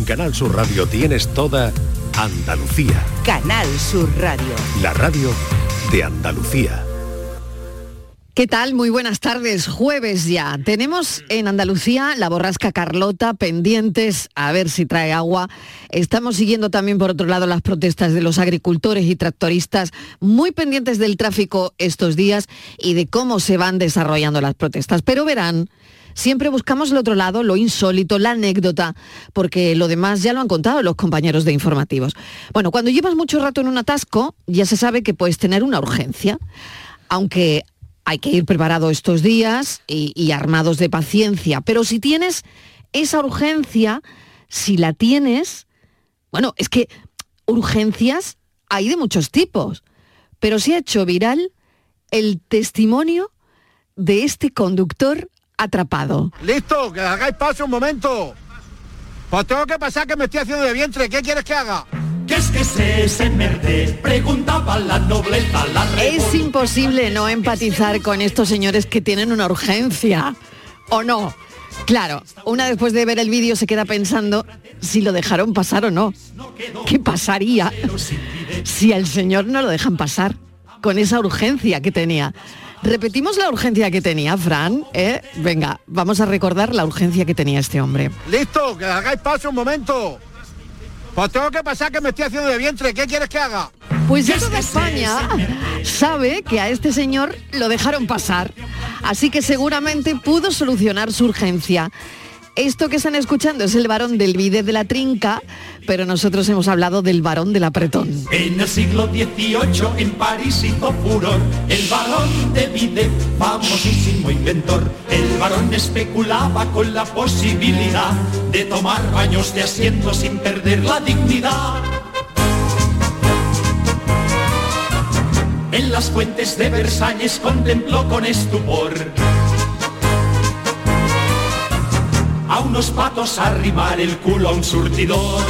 En Canal Sur Radio tienes toda Andalucía, Canal Sur Radio. la radio de Andalucía. ¿Qué tal? Muy buenas tardes. Jueves ya. Tenemos en Andalucía la borrasca Carlota pendientes a ver si trae agua. Estamos siguiendo también por otro lado las protestas de los agricultores y tractoristas muy pendientes del tráfico estos días y de cómo se van desarrollando las protestas. Pero verán, siempre buscamos el otro lado, lo insólito, la anécdota, porque lo demás ya lo han contado los compañeros de informativos. Bueno, cuando llevas mucho rato en un atasco, ya se sabe que puedes tener una urgencia. Aunque hay que ir preparado estos días y, armados de paciencia. Pero si tienes esa urgencia, si la tienes, bueno, es que urgencias hay de muchos tipos. Pero se ha hecho viral el testimonio de este conductor atrapado. Listo, que hagáis paso un momento. Pues tengo que pasar que me estoy haciendo de vientre. ¿Qué quieres que haga? ¿Qué es que es ese merde? Preguntaba la nobleza, la Es imposible no empatizar con estos señores que tienen una urgencia, ¿o no? Claro, una después de ver el vídeo se queda pensando si lo dejaron pasar o no. ¿Qué pasaría si al señor no lo dejan pasar con esa urgencia que tenía? Repetimos la urgencia que tenía, Fran. ¿eh? Venga, vamos a recordar la urgencia que tenía este hombre. Listo, que hagáis paso un momento. Pues tengo que pasar que me estoy haciendo de vientre. ¿Qué quieres que haga? Pues ya toda España sabe que a este señor lo dejaron pasar, así que seguramente pudo solucionar su urgencia. Esto que están escuchando es el varón del bide de la trinca, pero nosotros hemos hablado del varón del apretón. En el siglo XVIII en París hizo furor el varón de Vide, famosísimo inventor. El varón especulaba con la posibilidad de tomar baños de asiento sin perder la dignidad. En las fuentes de Versalles contempló con estupor unos patos arrimar el culo a un surtidor.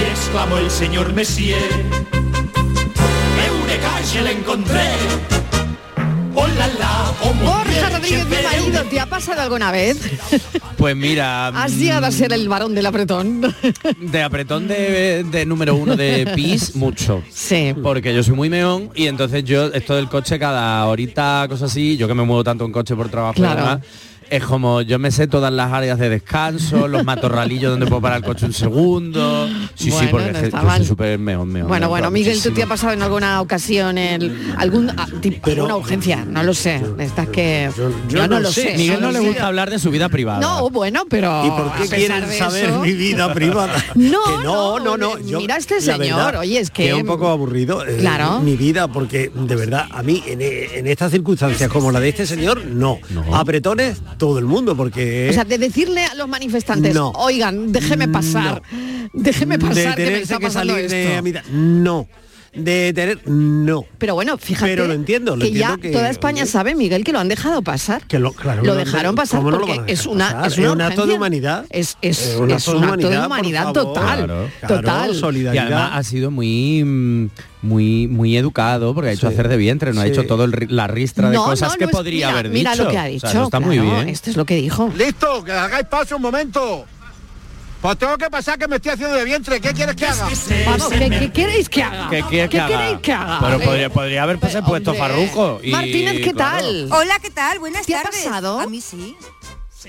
Y exclamó el señor Messier, ¡Eureka, je la encontré! ¡Hola, la! oh, Borja Rodríguez, mi marido. ¿te ha pasado alguna vez? Pues mira, Has llegado a ser el varón del apretón. de apretón de, de número uno de PIS, mucho. Sí. Porque yo soy muy meón y entonces yo, esto del coche cada horita, cosas así, yo que me muevo tanto en coche por trabajo Claro. y demás, es como yo me sé todas las áreas de descanso, los matorralillos donde puedo parar el coche un segundo. Sí, sí, Bueno, porque no está yo súper meón, meón. Bueno, bueno, Miguel, ¿tú te ha pasado en alguna ocasión el, algún, ah, tipo, alguna urgencia? No lo sé. Estás que yo, no, lo sé. Miguel no le sé. gusta hablar de su vida privada. No, bueno, pero ¿Y por qué quieren saber eso- mi vida privada? No, Que no, no, no. no, mira este señor, oye, es que- es un poco aburrido eh, Claro. mi vida, porque de verdad, a mí en, en estas circunstancias como la de este señor, no. Apretones, todo el mundo, porque... O sea, de decirle a los manifestantes, No. oigan, déjeme pasar, déjeme de pasar que me está que pasando salir de esto. a mitad, no. De tener, no. Pero bueno, fíjate Pero lo entiendo, lo que entiendo ya que- toda España sabe, Miguel, que lo han dejado pasar. Que lo, claro, lo dejaron pasar ¿cómo no lo porque van a es una pasar? es una un acto de humanidad. Es, es, Es un es acto de un acto de humanidad, total. Claro. Total. Y solidaridad. además ha sido muy mm, muy muy educado porque ha hecho Sí. hacer de vientre, no ha hecho todo el la ristra de No, cosas no, que podría mira, haber mira dicho. lo que ha O sea, dicho. eso está muy bien. Esto es lo que dijo. Listo, que hagáis paso un momento. Pues tengo que pasar que me estoy haciendo de vientre. ¿Qué quieres que haga? Vamos, ¿qué, qué queréis que haga? ¿Qué quiere que haga? queréis que haga? Pero podría, podría haber pues, pero, puesto hombre. Y, Martínez, ¿qué claro. tal? Hola, ¿qué tal? Buenas ¿Te ha tardes. pasado? A mí sí.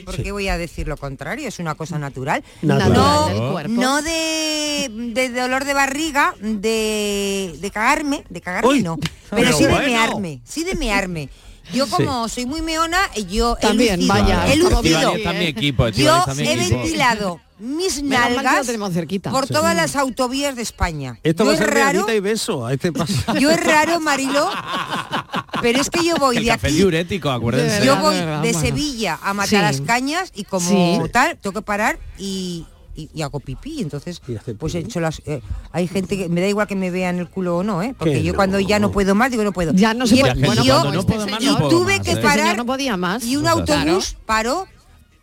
¿Por qué voy a decir lo contrario? Es una cosa natural. Natural. No, del cuerpo. no de, de dolor de barriga, de, de cagarme, de cagarme Uy, no, pero, pero sí de bueno. mearme, sí de mearme. Yo como soy muy meona, yo También, he lucido, vaya, he lucido. Equipo, Yo he equipo. ventilado mis Menos mal que lo nalgas tenemos cerquita. por Sí. todas las autovías de España. Esto Yo va a es ser raro, y beso a este paso. yo es raro, Marilo, pero es que yo voy El de café aquí diurético, acuérdense. De yo voy de verdad, de bueno. Sevilla a matar Sí. las cañas y como Sí. tal tengo que parar y, y- y hago pipí entonces Y pues he hecho las eh, hay gente que me da igual que me vean el culo o no eh porque Que yo no. cuando ya no puedo más digo no puedo Ya no se y, puede. Bueno, yo- no este puedo más, señor- no puedo tuve más, que ¿eh? Este parar no podía más. y un Claro. autobús paró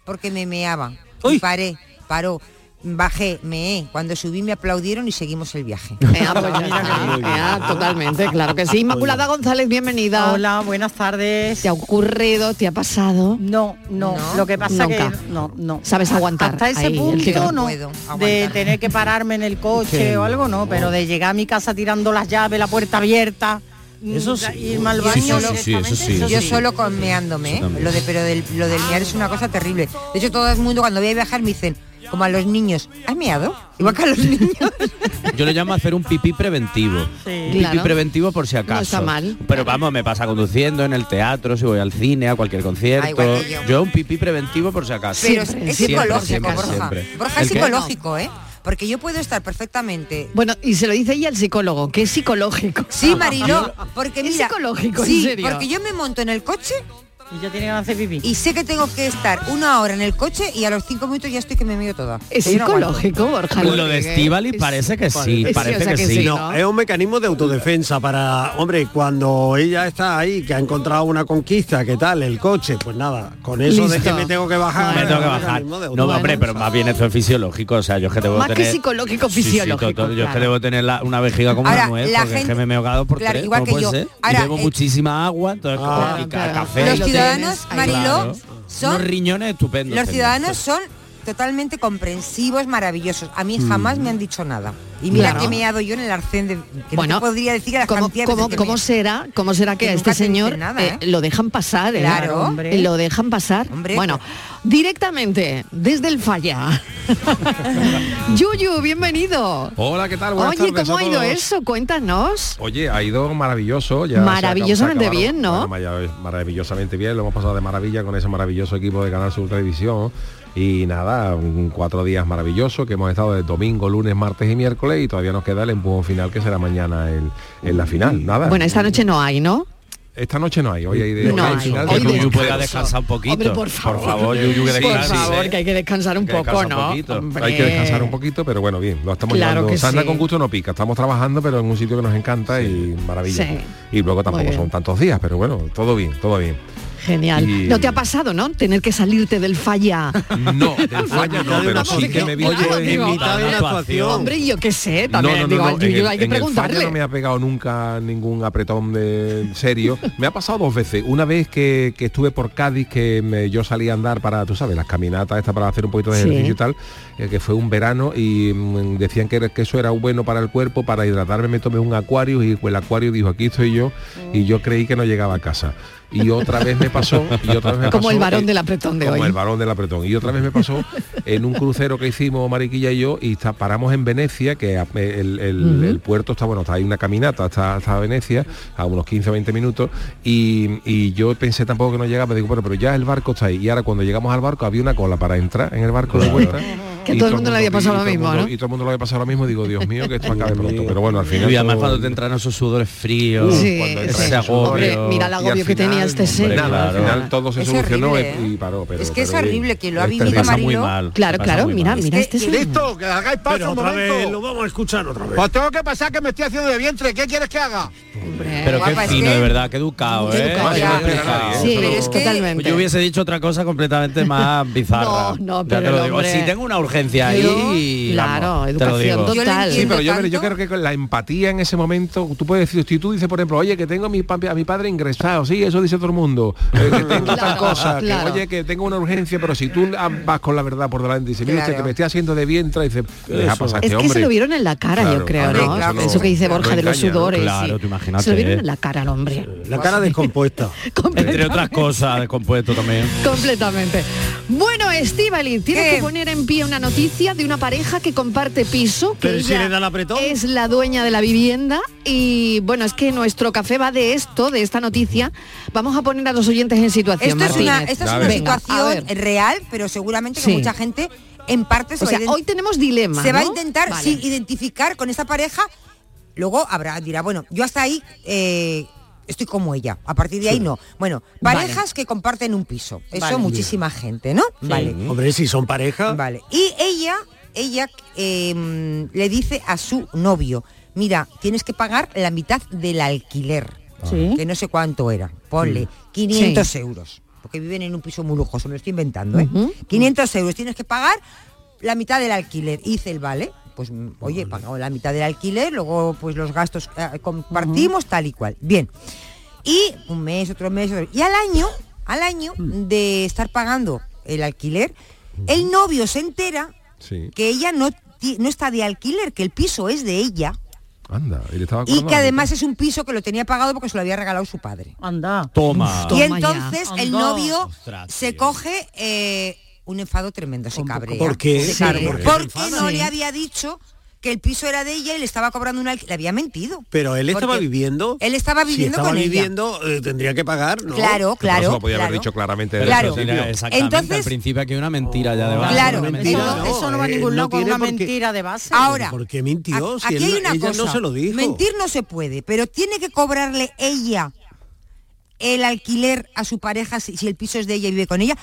porque me meaba Uy. y paré paró bajé, me cuando subí me aplaudieron y seguimos el viaje. Pues totalmente, claro que sí. Inmaculada González, bienvenida. Hola, buenas tardes. ¿Te ha ocurrido, te ha pasado? No, no, No. lo que pasa Nunca. que no, no. ¿Sabes aguantar Hasta ese ahí punto no, puedo de tener que pararme en el coche o algo no, pero de llegar a mi casa tirando las llaves, la puerta abierta, Eso mm, sí. irme al baño sí, sí, sí, eso sí. directamente, Yo sí. solo con meándome, Eso ¿eh? lo de, pero del, lo del mear es una cosa terrible. De hecho, todo el mundo cuando voy a viajar me dicen, como a los niños, ¿has meado? Igual que a los niños. Yo le llamo hacer un pipí preventivo. Sí. Un pipí Claro. preventivo por si acaso. está mal. Pero vamos, me pasa conduciendo, en el teatro, si voy al cine, a cualquier concierto. Ah, yo. un pipí preventivo por si acaso. Pero Siempre, es psicológico, siempre, Borja. siempre. Borja ¿El es qué? psicológico, ¿eh? Porque yo puedo estar perfectamente Bueno, y se lo dice ella el psicólogo, que es psicológico. Sí, Mariló, porque Es mira, psicológico, en sí, serio. porque yo me monto en el coche Y ya tiene ganas de hacer pipí. y sé que tengo que estar una hora en el coche y a los cinco minutos ya estoy que me meo toda. Es Que yo no psicológico, Borja. Lo de. Estivali Es- parece que sí, Sí, parece o sea que, que sí. sí, No, ¿no? es un mecanismo de autodefensa para, hombre, cuando ella está ahí, que ha encontrado una conquista, ¿qué tal? El coche, pues nada, con eso de que me tengo que bajar. Me tengo que es bajar. No, hombre, pero más bien esto es fisiológico. O sea, yo es que debo Más que tener... psicológico, Sí, sí, fisiológico, Yo es que debo tener la- una vejiga como Ahora, una nuez, la porque es gente- que me he ahogado por claro, tres, igual ¿cómo que puede yo. ser? Ahora, y bebo eh, muchísima agua, entonces Ah, café. Ciudadanos. Mariló, Claro. son Unos riñones estupendos. los tengo. ciudadanos son totalmente comprensivos, maravillosos. A mí jamás me han dicho nada. Y mira Claro. que me he dado yo en el arcén de que Bueno, no te podría decir las ¿Cómo, cómo- que cómo me- será, ¿Cómo será que Que a nunca este señor nada, eh, ¿eh? lo dejan pasar? ¿eh? Claro. Hombre. Lo dejan pasar. Hombre, bueno, directamente, desde el falla. Yuyu, bienvenido. Hola, ¿qué tal? Buenas Oye, tardes ¿cómo ha ido eso? Cuéntanos. Oye, ha ido maravilloso. Ya Maravillosamente acabado- bien, ¿no? Bueno, maravillosamente bien, lo hemos pasado de maravilla con ese maravilloso equipo de Canal Sur Televisión. Y nada, un cuatro días maravillosos que hemos estado de domingo, lunes, martes y miércoles y todavía nos queda el empujón final que será mañana en, en la final. Nada. Bueno, esta noche no hay, ¿no? Esta noche no hay, hoy hay de No hay final Hoy Yuyu pueda descansar un poquito. Hombre, por favor. Yuyu, que Por favor, que hay que descansar un que poco, un ¿no? Hay que descansar un poquito, pero bueno, bien, lo estamos Claro llevando. Sanda sí. con gusto no pica, estamos trabajando, pero en un sitio que nos encanta y maravilla. Sí. Y luego tampoco son tantos días, pero bueno, todo bien, todo bien. Genial. Y- ¿No te ha pasado, no? Tener que salirte del falla. No, del falla no, pero sí que me en- mitad de una actuación. Hombre, yo qué sé, también no, no, digo, no, en el- hay que el falla preguntarle. no me ha pegado nunca ningún apretón de serio. Me ha pasado dos veces. Una vez que, que estuve por Cádiz, que me- yo salí a andar para, tú sabes, las caminatas estas para hacer un poquito de Sí. ejercicio y tal, eh, que fue un verano y mm, decían que, que eso era bueno para el cuerpo, para hidratarme me tomé un acuario y el acuario dijo, aquí estoy yo, y yo creí que no llegaba a casa. Y otra vez me pasó, y otra vez me Como pasó, el varón del apretón de como hoy. el varón del apretón. Y otra vez me pasó en un crucero que hicimos Mariquilla y yo y está- paramos en Venecia, que a- el, el- puerto está, bueno, está ahí una caminata hasta, hasta Venecia, a unos 15 o 20 minutos, y, y yo pensé tampoco que no llegaba, digo, bueno, pero ya el barco está ahí. Y ahora cuando llegamos al barco había una cola para entrar en el barco de vuelta. Que todo el mundo le había pasado lo mismo, mundo- ¿no? Y todo el mundo le había pasado lo mismo, digo, Dios mío, que esto acabe pronto. Pero bueno, al final... Y además cuando te entran esos sudores fríos, ese Hombre, agobio. mira el agobio que tenía este hombre, señor. nada, al final todo se Es solucionó horrible, y paró. Pero, Es que es horrible, quien lo ha vivido, mal. Claro, claro, mira, mira Es que- este señor. Listo, que hagáis paso un otra vez momento. lo vamos a escuchar otra vez. Pues tengo que pasar que me estoy haciendo de vientre. ¿Qué quieres que haga? Hombre. Pero qué fino, que- de verdad, qué educado, ¿eh? Sí, Pero es que- totalmente. Yo hubiese dicho otra cosa completamente más bizarra. No, no, Ya pero te lo el digo. hombre- Si tengo una urgencia Pero, ahí, claro, vamos, educación total. Sí, pero yo, creo que con la empatía en ese momento, tú puedes decir, si tú dices, por ejemplo, oye, que tengo a mi, a mi padre ingresado, sí, eso dice todo el mundo, eh, que tengo tal cosa, claro. que oye, que tengo una urgencia, pero si tú ah, vas con la verdad por delante y dices, mira usted, Claro. que me estoy haciendo de vientre, y dice, deja pasar a Es este que hombre. se lo vieron en la cara, Claro, yo creo, claro, ¿no? claro, Eso que dice no Borja de los sudores. Claro, tú imagínate, Se lo vieron ¿eh? en la cara al hombre. La cara descompuesta. Entre otras cosas, descompuesto también. Completamente. Bueno, Estivali, tienes que poner en pie una noticia de una pareja que comparte piso. Que Pero si ella le da el apretón. Es la dueña de la vivienda. Y bueno, es que nuestro café va de esto, de esta noticia. Vamos a poner a los oyentes en situación. Esto es una, esto es una. Venga, situación real, pero seguramente que Sí. mucha gente en parte se O va sea, hoy tenemos dilema. se va a intentar Vale. sí, identificar con esta pareja. Luego habrá, dirá, bueno, yo hasta ahí eh, estoy como ella. A partir de ahí no. Bueno, parejas Vale. que comparten un piso. Eso Vale. muchísima gente, ¿no? Vale. Hombre, si son pareja. Vale. Y ella, ella eh, le dice a su novio, mira, tienes que pagar la mitad del alquiler. Sí. Que no sé cuánto era. Ponle 500 euros. Porque viven en un piso muy lujoso, me lo estoy inventando, ¿eh? Ujú. 500 euros tienes que pagar la mitad del alquiler. Hice el vale. Pues mm, oye, he pagado la mitad del alquiler, luego pues los gastos eh, compartimos tal y cual. Bien. Y un mes, otro mes, otro- y al año, al año de estar pagando el alquiler, el novio se entera Sí. que ella no, no está de alquiler, que el piso es de ella Anda, y le estaba y cobrando que además es un piso que lo tenía pagado porque se lo había regalado su padre. Anda. Toma. y Toma entonces ya. el novio Ostras, se tío. coge eh, un enfado tremendo, se cabrea. ¿Por qué? Se Sí, cabrea. ¿por qué? Porque no Sí. le había dicho que el piso era de ella y le estaba cobrando una alquiler. Le había mentido. Pero él estaba Porque viviendo. Él estaba viviendo si estaba con ella. viviendo, eh, tendría que pagar, ¿no? Claro, Pero eso claro. lo podía haber claro. dicho claramente desde Claro. el exactamente, Entonces- al principio aquí hay una mentira ya de base. Claro. una mentira, Eso, no, eso no va a eh, ningún no lado con tiene una mentira de base. Ahora, ¿Por qué mintió? a- Si aquí él hay una ella cosa. no se lo dijo. Mentir no se puede, pero tiene que cobrarle ella el alquiler a su pareja si, si el piso es de ella y vive con ella.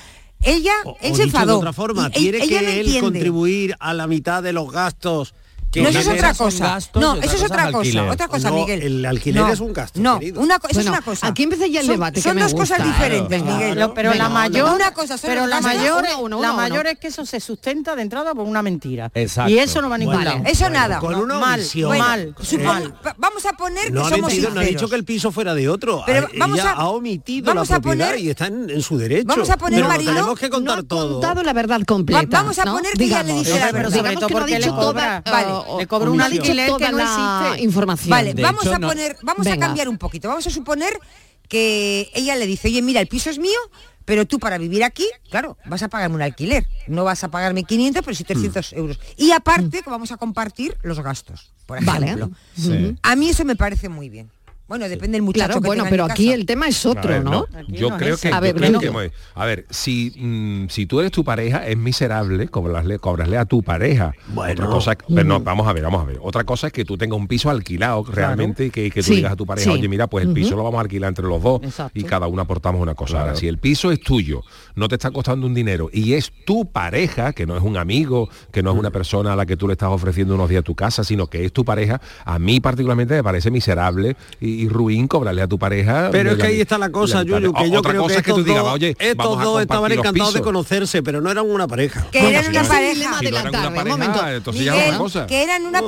Ella, O- él o se dicho enfadó. de otra forma, Y- ella que no él entiende. contribuir a la mitad de los gastos. Que No, eso es otra cosa. gastos No, eso es otra cosa. alquiler. Otra cosa, No, Miguel. el alquiler No, es un gasto, No, querido. una, co- eso Bueno, es una cosa. aquí empieza ya el Son- debate que Son me dos cosas diferentes, Miguel. Pero la mayor, Una cosa pero la mayor, Uno, uno, la uno, mayor uno. es que eso se sustenta de entrada por una mentira. Exacto. Y eso no va a ningún lado. Eso nada. Con una mal, mal, supongo- mal. va- vamos a poner No que ha, somos mentido, no ha dicho que el piso fuera de otro. Pero A- vamos a- ha omitido la propiedad poner- y está en, su derecho. vamos a poner, Mariló, tenemos que contar todo. contado la verdad completa. Va- vamos a poner que ella le dice la Pero verdad. sobre Digamos todo que no ha porque le dicho cobra- toda, vale, o- le cobra o un no ha dicho alquiler que no existe. información. Vale, De vamos hecho, a no- cambiar un poquito. Vamos a suponer que ella le dice, oye, mira, el piso es mío, pero tú para vivir aquí, claro, vas a pagarme un alquiler. No vas a pagarme 500, pero sí 300 euros. Y aparte que vamos a compartir los gastos, por Vale. ejemplo. Sí. A mí eso me parece muy bien. Bueno, depende del muchacho Claro, que bueno, pero aquí casa. el tema es otro, ver, ¿no? Yo no creo es que. A ver, creo no. que- a ver, si mm, si tú eres tu pareja es miserable cobrarle, cobrarle a tu pareja. Bueno. Otra cosa, pero no, vamos a ver, vamos a ver. Otra cosa es que tú tengas un piso alquilado realmente y que, que tú Sí, digas a tu pareja, sí. oye, mira, pues el piso lo vamos a alquilar entre los dos Exacto. y cada uno aportamos una cosa. Ahora, si el piso es tuyo, no te está costando un dinero y es tu pareja, que no es un amigo, que no es una persona a la que tú le estás ofreciendo unos días a tu casa, sino que es tu pareja, a mí particularmente me parece miserable y, y ruin cobrarle a tu pareja. Pero es que ahí está la cosa, la- Yuyu, que yo creo que es que tú estos digas, dos, oye, estos a dos estaban encantados de conocerse, pero no eran una pareja. Que eran una pareja. la eran una tarde, pareja, que eran una.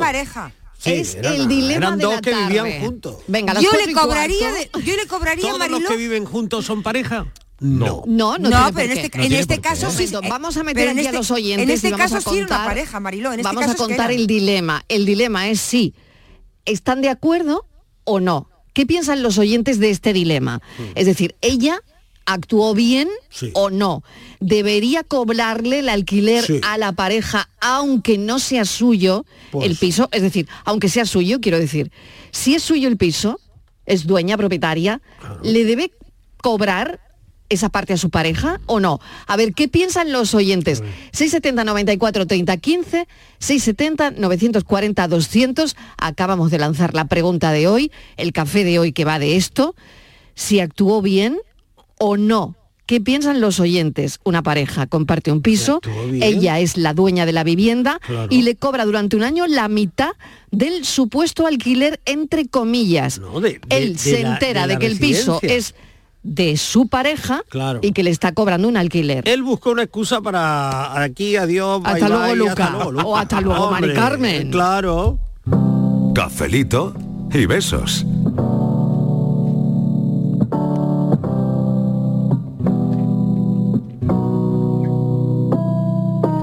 Sí, es el dilema eran de dos la que vivían juntos. Venga, a Yo le cobraría, de- yo le cobraría, ¿Todos Mariló. los que viven juntos son pareja? No. No, no, No, tiene por pero en este, No en este qué. caso sí. momento, eh, vamos a meter aquí a este- los oyentes En este y vamos caso a sí era una pareja, Mariló. En este vamos caso a es que contar el dilema. El dilema es si están de acuerdo o no. ¿Qué piensan los oyentes de este dilema? Es decir, ella actuó bien Sí. o no. ¿Debería cobrarle el alquiler Sí. a la pareja aunque no sea suyo Pues- el piso? Es decir, aunque sea suyo, quiero decir, si es suyo el piso, es dueña, propietaria, ¿le debe cobrar esa parte a su pareja o no? A ver, ¿qué piensan los oyentes? 670 94 30 15, 670 940 200. Acabamos de lanzar la pregunta de hoy, el café de hoy que va de esto, si actuó bien o no. ¿Qué piensan los oyentes? Una pareja comparte un piso, ella es la dueña de la vivienda Claro. y le cobra durante un año la mitad del supuesto alquiler entre comillas. No, de- de- Él de se la- entera de que el piso es de su pareja Claro. y que le está cobrando un alquiler. Él buscó una excusa para aquí, adiós, Hasta bye, luego, bye, Luca. hasta luego, Luca. O hasta luego, Mari Hombre, Carmen. Claro. Cafelito y besos.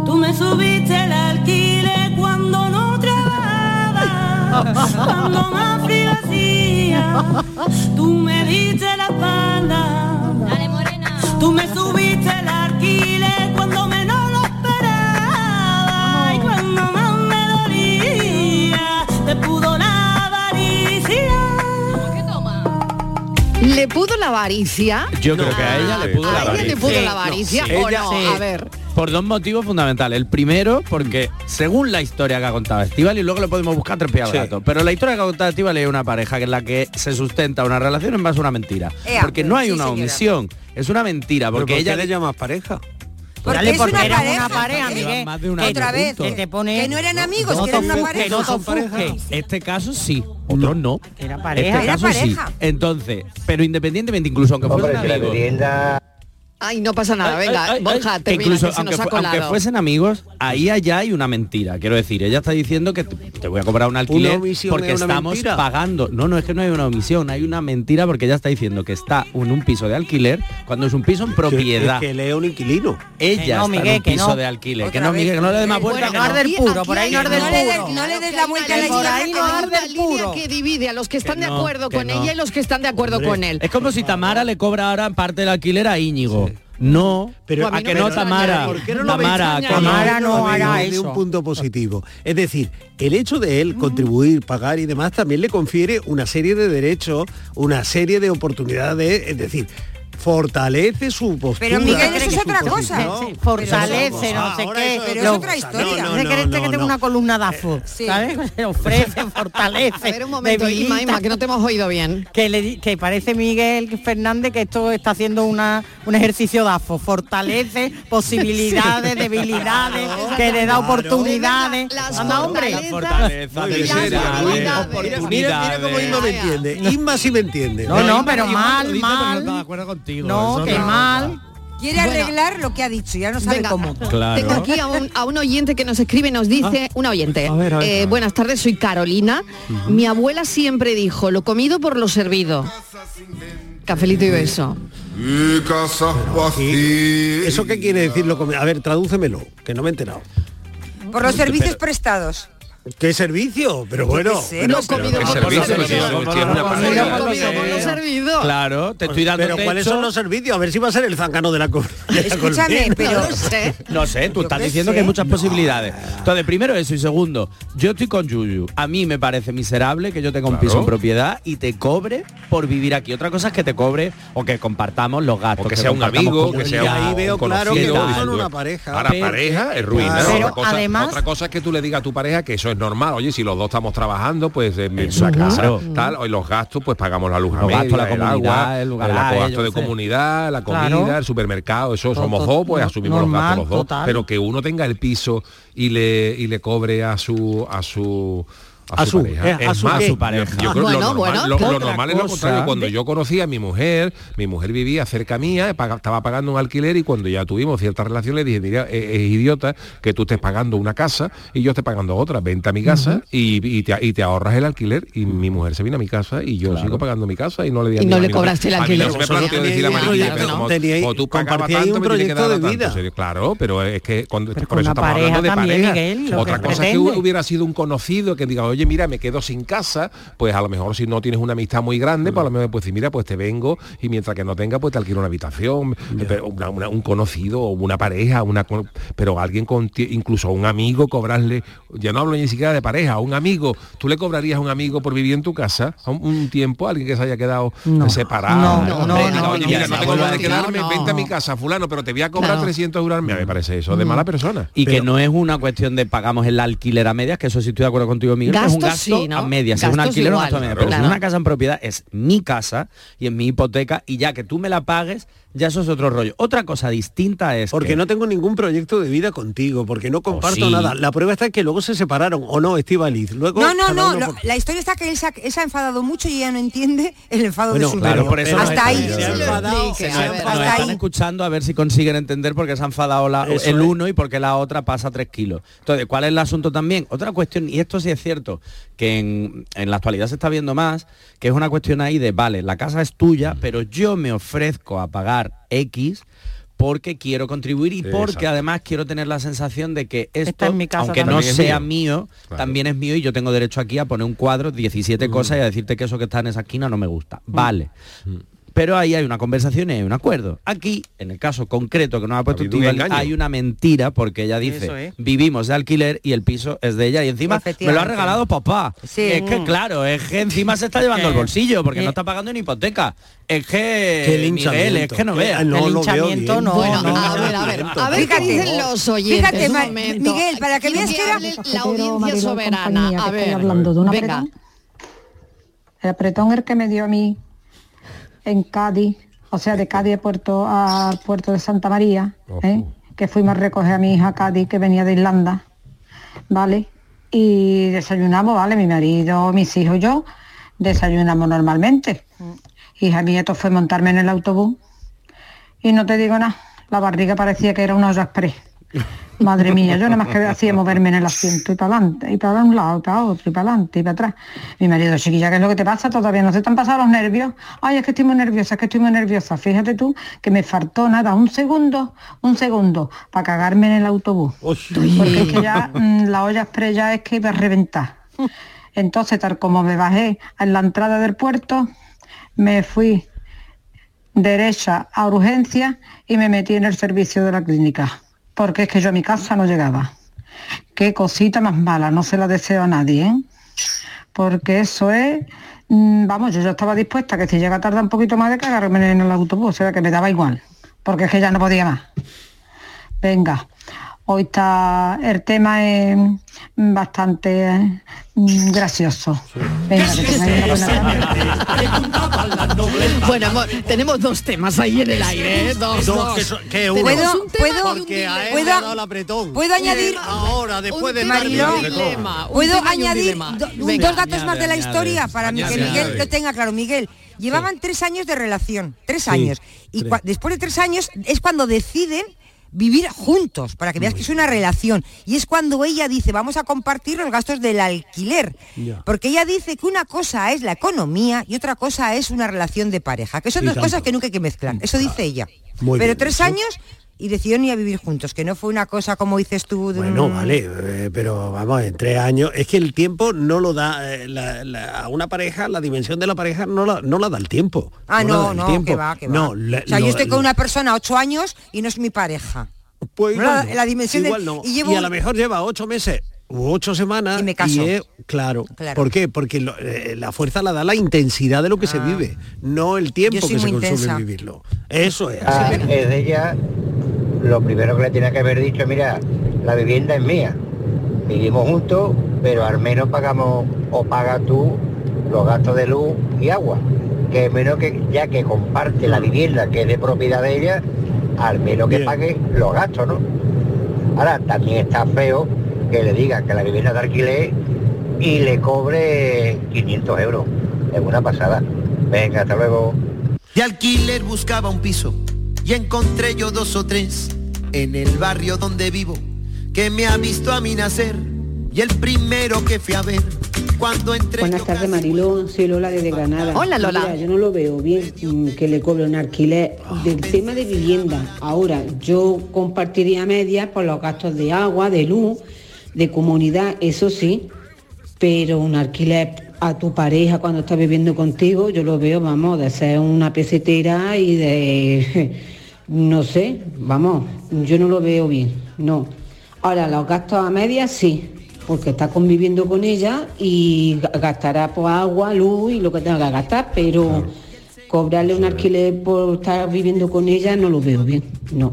Tú me subiste el alquiler cuando no trabajaba, cuando hacía. Tú me diste la espalda. Dale, morena. Tú me subiste el alquiler cuando menos lo esperaba y cuando más me dolía. Te pudo la avaricia. ¿Qué toma? ¿Le pudo la avaricia? Yo creo que a ella le pudo ¿A la ella le avaricia. pudo Sí, la avaricia no, sí. o Ella- no? sí. A ver. Por dos motivos fundamentales. El primero, porque según la historia que ha contado Estival, y luego le podemos buscar tres pies al Sí. gato, pero la historia que ha contado Estival es una pareja que en la que se sustenta una relación en base a una mentira. Ea, porque no hay sí, una señora. omisión, es una mentira, Porque ella le llamas pareja. Porque Dale, es porque una pareja. una pareja, ¿eh? Miguel. más de un Otra vez. Que te pone- que no eran amigos, No que eran una pareja. no te Son pareja. Este caso sí, otros no. Era Este. Era caso sí. Entonces, pero independientemente, incluso aunque fuera un amigo, Ay, no pasa nada, venga, ay, ay, Borja, ay, que termina, incluso que se aunque, nos ha fu- aunque colado. fuesen amigos, ahí allá hay una mentira. Quiero decir, ella está diciendo que te te voy a cobrar un alquiler omisión porque es estamos mentira. pagando. No, no es que no hay una omisión, hay una mentira porque ella está diciendo que está en un piso de alquiler cuando es un piso en propiedad. Es que lee un inquilino. Ella Que no, está Miguel, en un que piso no. de alquiler. Que no. Miguel, que no le dé más vuelta. Bueno, que no no. arde el puro, por ahí no arde puro. no le des que la vuelta a la puro. que divide a los que están Que de acuerdo que con ella y los que están de acuerdo con él. Es como si Tamara le cobra ahora parte del alquiler a Íñigo. No, Pero a que no, Tamara. ¿Por qué no lo Tamara. Tamara no hará eso. un punto positivo. Es decir, el hecho de él contribuir, pagar y demás también le confiere una serie de derechos, una serie de oportunidades, es decir, fortalece su postura. Pero, Miguel, eso es otra cosa. fortalece, no sé qué. Pero es otra historia. No, ¿Se no, no, que tengo una columna DAFO? Sí. ¿Sabes? Se ofrece, fortalece, A ver, un momento, Inma, debilita. Inma, que no te hemos oído bien. que, le, que parece Miguel Fernández que esto está haciendo una, un ejercicio DAFO. Fortalece posibilidades, debilidades, que le da oportunidades. Las Anda, hombre. fortalezas Fortaleza, Muy bien, las seria, muy bien. oportunidades. Mira, mira cómo Inma me entiende. Inma sí me entiende. No, no, pero mal, mal. Contigo, No, no. mal. Quiere Bueno. arreglar lo que ha dicho, ya no sabe Venga, cómo. Claro. Tengo aquí a un, a un oyente que nos escribe y nos dice, una oyente, A ver, a ver. eh, buenas tardes, soy Carolina. Mi abuela siempre dijo, lo comido por lo servido. Cafelito y beso. ¿Y ¿Eso qué quiere decir? lo comi- A ver, tradúcemelo, que no me he enterado. Por los servicios prestados. ¿Qué servicio? Pero bueno. pero- comido. Claro, te estoy dando Pero ¿cuáles son los servicios? A ver si va a ser el zángano de la, co- de la Escúchame, pero No sé. No sé, tú Yo estás diciendo sé. que hay muchas posibilidades. Entonces, primero eso y segundo, yo estoy con Yuyu. A mí me parece miserable que yo tenga un Claro. piso en propiedad y te cobre por vivir aquí. Otra cosa es que te cobre o que compartamos los gastos. O que sea un amigo, que sea un ahí veo un claro que son una pareja. Pero- pareja es ruina. Pero otra, cosa, además- otra cosa es que tú le digas a tu pareja que eso es normal. Oye, si los dos estamos trabajando, pues en Eso, la casa, claro. tal, y los gastos, pues pagamos la luz a Los gastos, la el agua, el gasto de sé. comunidad, la comida, Claro. el supermercado, eso Todo, somos dos, pues no- asumimos los gastos los dos. total. Pero que uno tenga el piso y le y le cobre a su a su A su- pareja. eh, a Es su más, qué. yo- yo creo que lo Bueno, normal- bueno, lo- claro. lo normal es lo contrario. Cuando yo conocí a mi mujer, mi mujer vivía cerca mía, estaba pagando un alquiler y cuando ya tuvimos cierta relación le dije, mira, eh, es, idiota que tú estés pagando una casa y yo esté pagando otra, vente a mi casa y, y te, y te ahorras el alquiler y mi mujer se vino a mi casa y yo sigo pagando mi casa y no le di a Y no a le cobraste el a alquiler. como tú pagabas tanto, un me tienes que proyecto dar de tanto. vida. Claro, pero es que por eso estamos hablando de pareja pareja. Otra cosa es que hubiera sido un conocido que diga, oye, mira, me quedo sin casa, pues a lo mejor si no tienes una amistad muy grande, pues a lo mejor pues mira, pues te vengo y mientras que no tenga, pues te alquilo una habitación, pero una- una- un conocido o una pareja, una pero alguien con incluso a un amigo cobrarle, ya no hablo ni siquiera de pareja, a un amigo, tú le cobrarías a un amigo por vivir en tu casa a un, un tiempo, a alguien que se haya quedado No. separado. No, no, diga, no, oye, no, mira, no, no tengo no, no, quedarme, no. vente a mi casa, fulano, pero te voy a cobrar Claro. 300 euros. Me parece eso de mala persona. Y que no es una cuestión de pagamos el alquiler a medias, que eso sí estoy de acuerdo contigo, Miguel, es un Gastos gasto sí, ¿no? a medias. Si es un Gastos alquiler un igual, gasto a medias. claro. Pero si es Claro. una casa en propiedad, es mi casa y es mi hipoteca, y ya que tú me la pagues, ya eso es otro rollo. Otra cosa distinta es Porque que- no tengo ningún proyecto de vida contigo, porque no comparto sí. nada. La prueba está en que luego se separaron, ¿o no, Estivaliz? Luego, No, no, no. uno lo- por- la historia está que él se, ha, él se ha enfadado mucho y ella no entiende el enfado Bueno, de su claro, por eso Hasta ahí. están- Se enfadado. Nos están ahí. escuchando a ver si consiguen entender por qué se ha enfadado la- el es. uno y por qué la otra pasa tres kilos. Entonces, ¿cuál es el asunto también? Otra cuestión, y esto sí es cierto, que en, en la actualidad se está viendo más, que es una cuestión ahí de, vale, la casa es tuya, pero yo me ofrezco a pagar X porque quiero contribuir y porque exacto. además quiero tener la sensación de que esto, mi casa aunque no sea mío, Claro. también es mío y yo tengo derecho aquí a poner un cuadro, 17 cosas y a decirte que eso que está en esa esquina no me gusta. Vale. Pero ahí hay una conversación y hay un acuerdo. Aquí, en el caso concreto que nos ha puesto un engaño. hay una mentira porque ella Eso dice, es. vivimos de alquiler y el piso es de ella y encima me lo ha regalado papá. Sí. Es que claro, es que encima se está llevando el bolsillo porque Eh. no está pagando ni hipoteca. Es Qué que Miguel, es que no Qué- veas. no El linchamiento no, Bueno, no, a ver, a ver, a ver qué Fíjate. dicen los oyentes. Fíjate, un Ma- momento. Miguel, para que veas que era- la audiencia soberana. compañía, A ver, hablando de un venga. apretón. El apretón el que me dio a mí en Cádiz, o sea, de Cádiz a Puerto, a Puerto de Santa María, ¿eh? que fuimos a recoger a mi hija a Cádiz, que venía de Irlanda, ¿vale? Y desayunamos, ¿vale? Mi marido, mis hijos y yo, desayunamos normalmente. Hija mía, esto fue montarme en el autobús y no te digo nada, la barriga parecía que era una olla express. Madre mía, yo nada más que hacía moverme en el asiento y para adelante, y para un lado, y para otro, y para adelante, y para atrás. Mi marido, chiquilla, ¿qué es lo que te pasa? Todavía no se te han pasado los nervios. Ay, es que estoy muy nerviosa, es que estoy muy nerviosa. Fíjate tú que me faltó nada, un segundo, un segundo, para cagarme en el autobús. Porque es que ya mm, la olla express ya es que iba a reventar. Entonces, tal como me bajé en la entrada del puerto, me fui derecha a urgencia y me metí en el servicio de la clínica, porque es que yo a mi casa no llegaba. Qué cosita más mala, no se la deseo a nadie, ¿eh? Porque eso es, mm, vamos, yo ya estaba dispuesta que si llega tarde un poquito más de cagarme en el autobús, o sea que me daba igual, porque es que ya no podía más. Venga, hoy está, el tema es bastante mm, gracioso. Venga, que tengáis una buena tarde. Bueno, amor, tenemos dos temas ahí en el aire, ¿eh? Dos, Dos, dos. que son- que Tenemos uno. ¿Puedo- un puedo- y un Porque a él ¿Puedo- le ha dado el apretón. ¿Puedo añadir? Ahora, después de Mariló, un darle- dilema, un ¿Puedo añadir do- Venga. dos datos más de la añade, historia para añade, que Miguel añade. lo tenga claro? Miguel, llevaban tres años de relación, tres años. Y tres. después de tres años es cuando deciden vivir juntos, para que veas que es una relación. Y es cuando ella dice, vamos a compartir los gastos del alquiler. Porque ella dice que una cosa es la economía y otra cosa es una relación de pareja, que son Y dos tanto. cosas que nunca hay que mezclar. Eso dice ella. Muy Pero bien, tres años y decidieron ir a vivir juntos, que no fue una cosa como dices tú. de Bueno, un- vale, eh, pero vamos, en tres años, es que el tiempo no lo da, eh, la- la- a una pareja, la dimensión de la pareja no la, no la da el tiempo. Ah, no, no, que va, que va. No, la- o sea, lo- yo estoy con lo- una persona ocho años y no es mi pareja. pues no, igual la- no, la dimensión de- igual no. y llevo a un- lo mejor lleva ocho meses u ocho semanas Y me caso. es- claro, Claro. ¿por qué? Porque lo- eh, la fuerza la da la intensidad de lo que se vive, no el tiempo Ah. Que se muy consume intensa. en vivirlo. Eso es. Ah, así. es de ella, lo primero que le tiene que haber dicho, mira, la vivienda es mía. Vivimos juntos, pero al menos pagamos o pagas tú los gastos de luz y agua. Que menos que ya que comparte la vivienda que es de propiedad de ella, al menos que Bien. pague los gastos, ¿no? Ahora, también está feo que le digan que la vivienda es de alquiler y le cobre 500 euros. Es una pasada. Venga, hasta luego. De alquiler buscaba un piso y encontré yo dos o tres en el barrio donde vivo que me ha visto a mí nacer y el primero que fui a ver cuando entré Buenas tardes, casi- Mariló. Soy Lola desde Granada. Hola, Lola. Mira, yo no lo veo bien mm, que le cobre un alquiler del tema de vivienda. Ahora, yo compartiría medias por los gastos de agua, de luz, de comunidad, eso sí, pero un alquiler a tu pareja cuando está viviendo contigo, yo lo veo, vamos, de ser una pesetera y de, no sé, vamos, yo no lo veo bien, no. Ahora, los gastos a medias sí, porque está conviviendo con ella y ga- gastará por agua, luz y lo que tenga que gastar, pero cobrarle un alquiler por estar viviendo con ella no lo veo bien, no.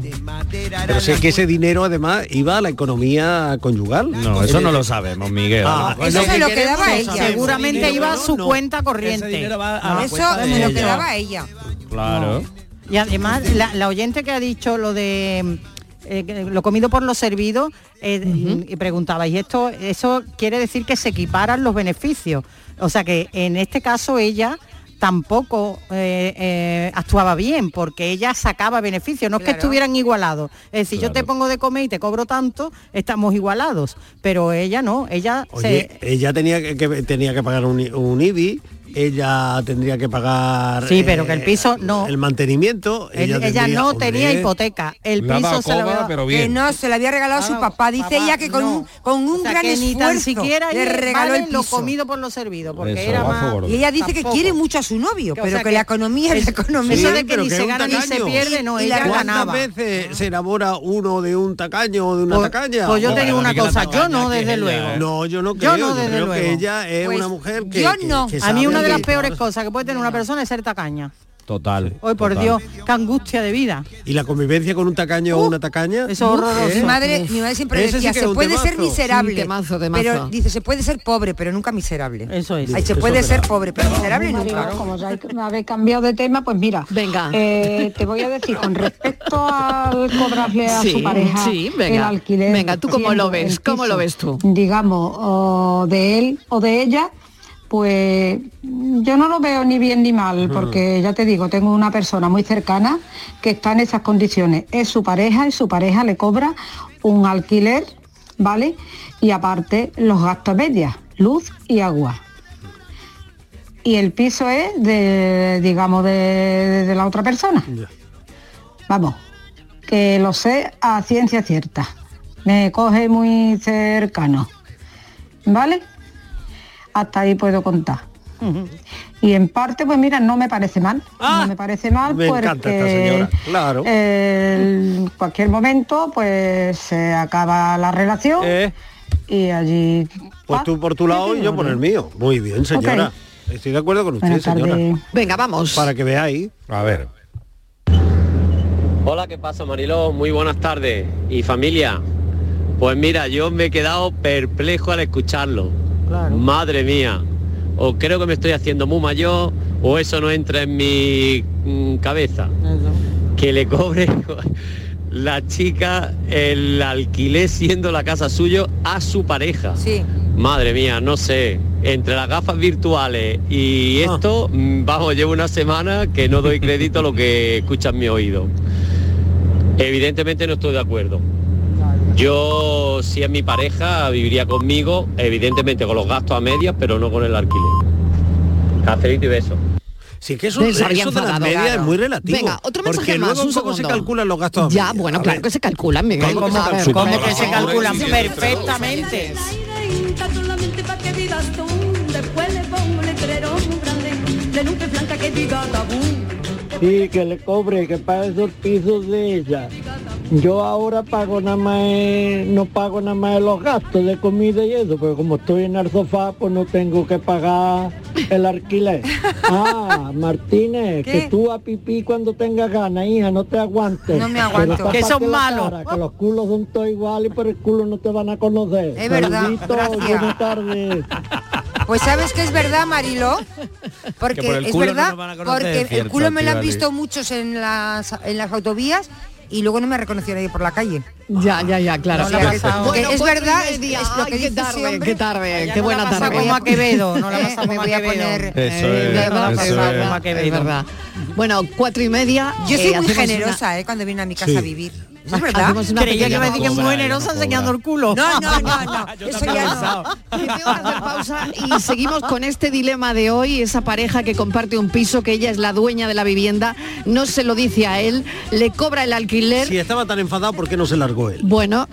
Pero sé que ese dinero además iba a la economía conyugal. No, eso no lo sabemos, Miguel. Ah, Pues Eso lo se que lo quedaba ella. sabemos. Seguramente iba a su no. cuenta corriente. dinero va a la Eso cuenta de se lo quedaba ella. Claro. Y además, la, la oyente que ha dicho lo de eh, lo comido por lo servido, eh, y preguntaba, ¿y esto, eso quiere decir que se equiparan los beneficios? O sea que en este caso ella tampoco eh, eh, actuaba bien porque ella sacaba beneficios, no es que estuvieran igualados. Es decir, yo te pongo de comer y te cobro tanto, estamos igualados, pero ella no, ella Oye, se... ella tenía que, que- tenía que pagar un, un IBI, ella tendría que pagar eh, Sí, pero que el piso no. el mantenimiento. Ella, Ella, ella tendría- no tenía hipoteca, el piso se lo había- pero Que bien. no, se la había regalado su Claro, papá. Dice papá, ella que con, no. un, con un O sea, gran que ni esfuerzo tan siquiera le regaló el lo piso. comido por lo servido, porque Eso, era más... Y ella dice que quiere mucho a su novio, Que, o pero sea, que, que la economía es la economía. Eso de que ni que se gana ni se pierde, no, ella ¿Cuántas ganaba. veces se enamora uno de un tacaño o de una Pues- tacaña? pues yo te digo una cosa, yo no, desde luego. ¿eh? No, yo no Yo creo. no, desde creo luego. que ella es Pues una mujer que, yo no. A mí una de las peores cosas que puede tener una persona es ser tacaña. Total. Hoy por total. Dios, qué angustia de vida. Y la convivencia con un tacaño o una tacaña. eso es horroroso. Mi ¿eh? madre, mi madre siempre Ese sí decía, se puede ser miserable. Un temazo, temazo. Pero dice, se puede ser pobre, pero nunca miserable. Eso es. Ay, se Eso puede ser pobre, pero miserable nunca. como ya habéis cambiado de tema, pues mira, Venga. eh, te voy a decir con respecto al cobrarle a Sí, su pareja sí, venga. el alquiler. Venga, ¿tú cómo lo ves? ¿Cómo lo ves tú? Digamos, o de él o de ella, pues yo no lo veo ni bien ni mal, porque ya te digo, tengo una persona muy cercana que está en esas condiciones. Es su pareja y su pareja le cobra un alquiler, ¿vale? Y aparte los gastos medias, luz y agua. Y el piso es de, digamos, de, de la otra persona. Vamos, que lo sé a ciencia cierta. Me coge muy cercano. ¿Vale? Hasta ahí puedo contar. Y en parte, pues mira, no me parece mal. no me parece mal Me porque encanta esta señora, claro. eh, en cualquier momento pues se acaba la relación y allí Pues tú por tu lado y yo por el mío. Muy bien, señora. Estoy de acuerdo con usted, señora. Venga, vamos. Para que veáis. A ver. Hola, ¿qué pasa Mariló? Muy buenas tardes. ¿Y familia? Pues mira, yo me he quedado perplejo al escucharlo. Madre mía. O creo que me estoy haciendo muy mayor o eso no entra en mi mm, cabeza. Que le cobre la chica el alquiler siendo la casa suyo a su pareja. Sí. Madre mía, no sé. Entre las gafas virtuales y esto, mm, vamos, llevo una semana que no doy crédito a lo que escucha en mi oído. Evidentemente no estoy de acuerdo. Yo, si es mi pareja, viviría conmigo, evidentemente con los gastos a medias, pero no con el alquiler. Cafelito y beso. Sí, que eso, eso de las medias claro. es muy relativo. Venga, otro mensaje porque más, luego un cómo se calculan los gastos. a Ya, medias. bueno, A claro ver. que se calculan, Miguel. ¿Cómo se calculan? ¿cómo que se calculan perfectamente. Sí, que le cobre, que pague esos pisos de ella. Yo ahora pago nada más, no pago nada más los gastos de comida y eso, pero como estoy en el sofá, pues no tengo que pagar el alquiler. Ah, Martínez, ¿Qué? que tú a pipí cuando tengas ganas, hija, no te aguantes. No me aguanto. Que son malos. cara, que los culos son todos iguales, pero el culo no te van a conocer. Es verdad, Saludito, gracias. buenas tardes. Pues sabes que es verdad, Marilo, porque Que por el es no verdad, nos van a conocer, porque el cierto, culo me lo han visto muchos en las en las autovías y luego no me reconoció nadie por la calle. Ya, ya, ya, claro. O sea, que- que Bueno, es y verdad, es, es lo Ay, que qué dice ese tarde, hombre. qué tarde, qué no buena la tarde. como a Quevedo, no la pasa me voy a poner Eso eh, es, de verdad, eso es verdad. es verdad. Bueno, cuatro y media. Yo soy eh, muy generosa, eh, cuando viene a mi casa Sí. a vivir. ¿Es verdad? Hacemos una Creía que iba a decir que es muy generosa enseñando el culo. No, no, no, no. Eso ya no. Que tengo que hacer pausa y seguimos con este dilema de hoy, esa pareja que comparte un piso, que ella es la dueña de la vivienda, no se lo dice a él, le cobra el alquiler. Si estaba tan enfadado, ¿por qué no se largó él? Bueno,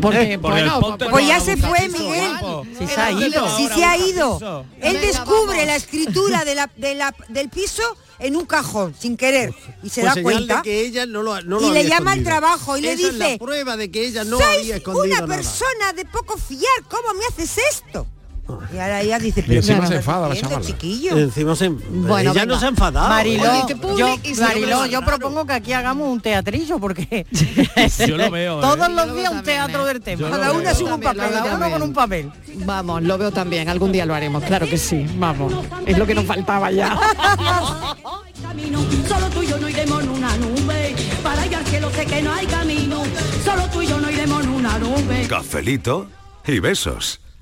porque, Eh, por bueno, Pues ya se fue, Miguel. Si se ha ido. Si se ha ido. Él descubre la escritura de la, de la- del piso en un cajón, sin querer. Y se Pues da cuenta. que ella no lo, no lo y le llama al trabajo y le es dice la prueba de que ella no "Sois había escondido una nada. persona de poco fiar, ¿cómo me haces esto? Y ahora ella dice, Y pero encima ¿qué se enfada la chavala. chiquillo? Encima se, Bueno, venga. no se ha enfadado. Mariló, yo, y Mariló, yo propongo que aquí hagamos un teatrillo porque Yo lo veo, ¿eh? todos los lo días un teatro también, del tema. Cada uno es un papel, cada uno con un papel. Vamos, lo veo también, algún día lo haremos, claro que sí, vamos. Es lo que nos faltaba ya. camino, solo tú y yo no iremos en una nube. Para ir al cielo sé que no hay camino, solo tú y yo no iremos en una nube. Cafelito y besos.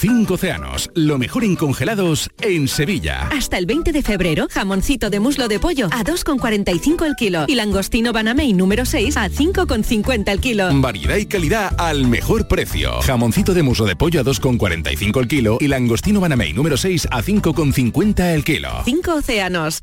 Cinco océanos, lo mejor en congelados en Sevilla. Hasta el 20 de febrero, jamoncito de muslo de pollo a 2,45 el kilo y langostino banamey número 6 a 5,50 el kilo. Variedad y calidad al mejor precio. Jamoncito de muslo de pollo a 2,45 el kilo y langostino banamey número 6 a 5,50 el kilo. Cinco océanos.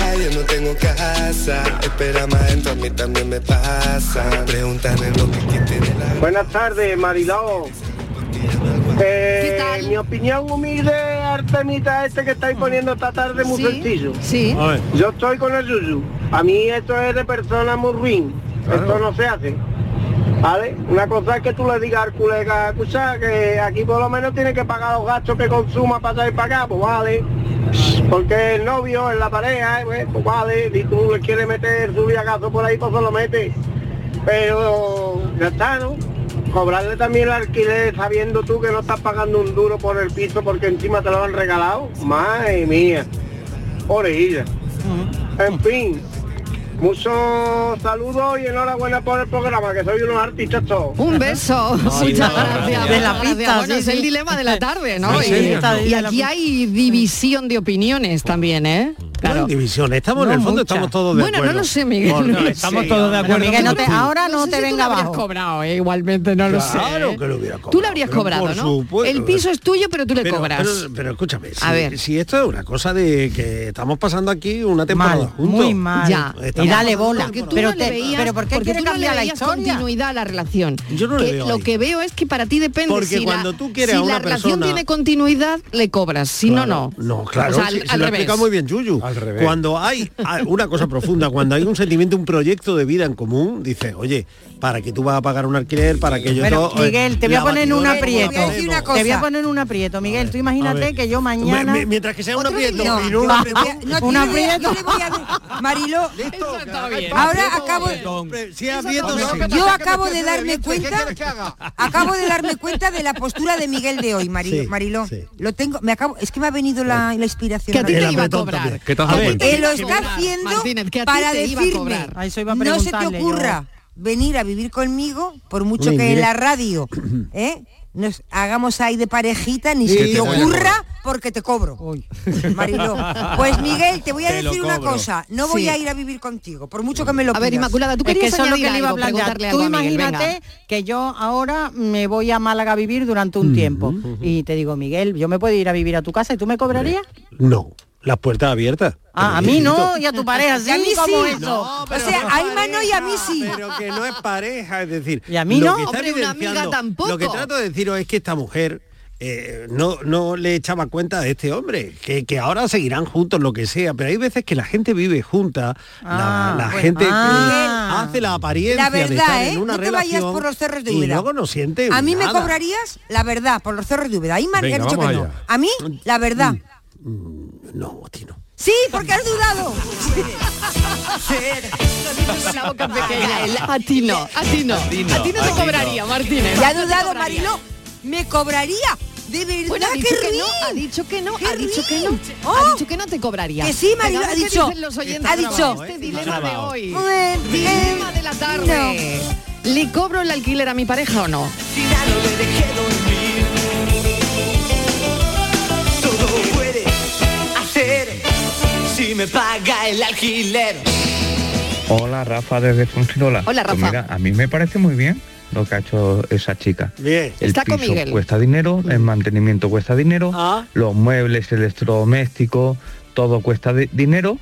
no tengo casa. Espera más adentro, a mí también me pasa. Pregúntame lo que quiere la... Buenas tardes, Mariló. Eh, Mi opinión humilde, Artemita, este que estáis poniendo esta tarde muy Sí, sencillo. sí. Yo estoy con el Yuyu. A mí esto es de persona muy ruin. Claro. Esto no se hace. ¿Vale? Una cosa es que tú le digas al colega, escucha, que aquí por lo menos tiene que pagar los gastos que consuma para salir para acá, pues vale. Porque el novio, en la pareja, eh, pues, pues vale, si tú le quieres meter su viagazo por ahí, pues se lo mete. Pero ya está, ¿no? Cobrarle también el alquiler sabiendo tú que no estás pagando un duro por el piso porque encima te lo han regalado. Madre mía. Orejilla. En fin. Muchos saludos y enhorabuena por el programa, que soy unos artistas todos. Un beso. Muchas no, gracias. de la pista, gracias. Bueno, sí, es el dilema de la tarde, ¿no? Sí, Y, sí. y aquí hay división de opiniones también, ¿eh? Claro. división, estamos en No el fondo, mucha. estamos todos de bueno, acuerdo. no lo sé, Miguel. Bueno, no estamos sé. todos de acuerdo. Miguel, no te- ahora no, sé te si tú venga habrías abajo. cobrado, ¿eh? igualmente, no lo sé. Claro que lo hubiera cobrado. Tú lo habrías pero cobrado, por ¿no? supuesto. El piso es tuyo, pero tú le Pero- cobras. Pero, pero escúchame, si, A ver. si esto es una cosa de que estamos pasando aquí una temporada Mal, juntos. muy mal. Ya. Estamos Y dale bola. Porque tú Pero no te- veías, pero ¿por qué quiere tú no cambiar la historia? continuidad a la relación. Yo no lo que veo es que para ti depende Porque si cuando la, tú quieres si a una la relación persona- tiene continuidad, le cobras. Si no, no. No, claro, O sea, si- al, si al lo revés. explica muy bien Yuyu. Cuando hay una cosa profunda, cuando hay un sentimiento, un proyecto de vida en común, dice, oye, para que tú vas a pagar un alquiler, para que yo Bueno, todo, eh, Miguel, te voy a poner en un aprieto. Te voy a poner en un aprieto, Miguel. Tú imagínate que yo mañana... Mientras que sea un aprieto No, y no un Un aprieto. a- Marilo, ahora acabo. ¿qué yo ¿Que acabo de darme? ¿Qué cuenta, acabo de darme cuenta de la postura de Miguel de hoy, Mari- Sí, Mariló. sí. Lo tengo, me acabo, es que me ha venido la, la inspiración. Que a ti ahora te iba a cobrar. También. ¿Qué te has Que lo está haciendo Martínez, que para decirme, cobrar. A eso iba a no se te yo. ocurra venir a vivir conmigo, por mucho Uy, que en la radio ¿eh? nos hagamos ahí de parejita, ni Sí, se te ocurra porque te cobro. Pues Miguel, te voy a Te decir una cosa, no voy Sí. a ir a vivir contigo, por mucho que me lo A ver, pidas. Inmaculada, tú Es que querías eso es lo que le iba a plantear. Tú algo a Miguel, imagínate venga. que yo ahora me voy a Málaga a vivir durante un tiempo y te digo, Miguel, yo me puedo ir a vivir a tu casa y tú me cobrarías. No, las puertas abiertas. Ah, a mí no y a tu pareja sí, Y a mí como sí. eso. No, o sea, a Ima no y a mí sí. Pero que no es pareja, es decir, ¿Y a mí no? Hombre, una amiga tampoco. Lo que trato de deciros es que esta mujer eh, no, no le echaba cuenta de este hombre, que, que ahora seguirán juntos lo que sea, pero hay veces que la gente vive junta, Ah, la, la bueno. gente Ah. hace la apariencia La de estar verdad, en ¿eh? una No te vayas por los cerros de y Úbeda. luego no siente A mí me cobrarías la verdad por los cerros de Úbeda. Ahí me han dicho que no. A mí, la verdad. No, a ti no. Sí, porque has dudado. A ti no, a ti no. A ti no, te cobraría, Martínez. Ya ha dudado. Marilo. Me cobraría. De verdad Bueno, ha dicho que no, ha dicho que no, ¡Qué ha dicho que no, ha ¡Oh! dicho que no te cobraría. Que sí, Marilo, ha ¿qué dicho- los oyentes ha de dicho- este dilema de hoy. Dilema de la tarde. ¿Le cobro el alquiler a mi pareja o no? Si me paga el alquiler. Hola Rafa desde Fuengirola. Hola, Pues Rafa. mira, a mí me parece muy bien lo que ha hecho esa chica. Bien. El Está con piso Miguel. cuesta dinero, el mantenimiento cuesta dinero, Ah. los muebles, electrodomésticos, todo cuesta di- dinero.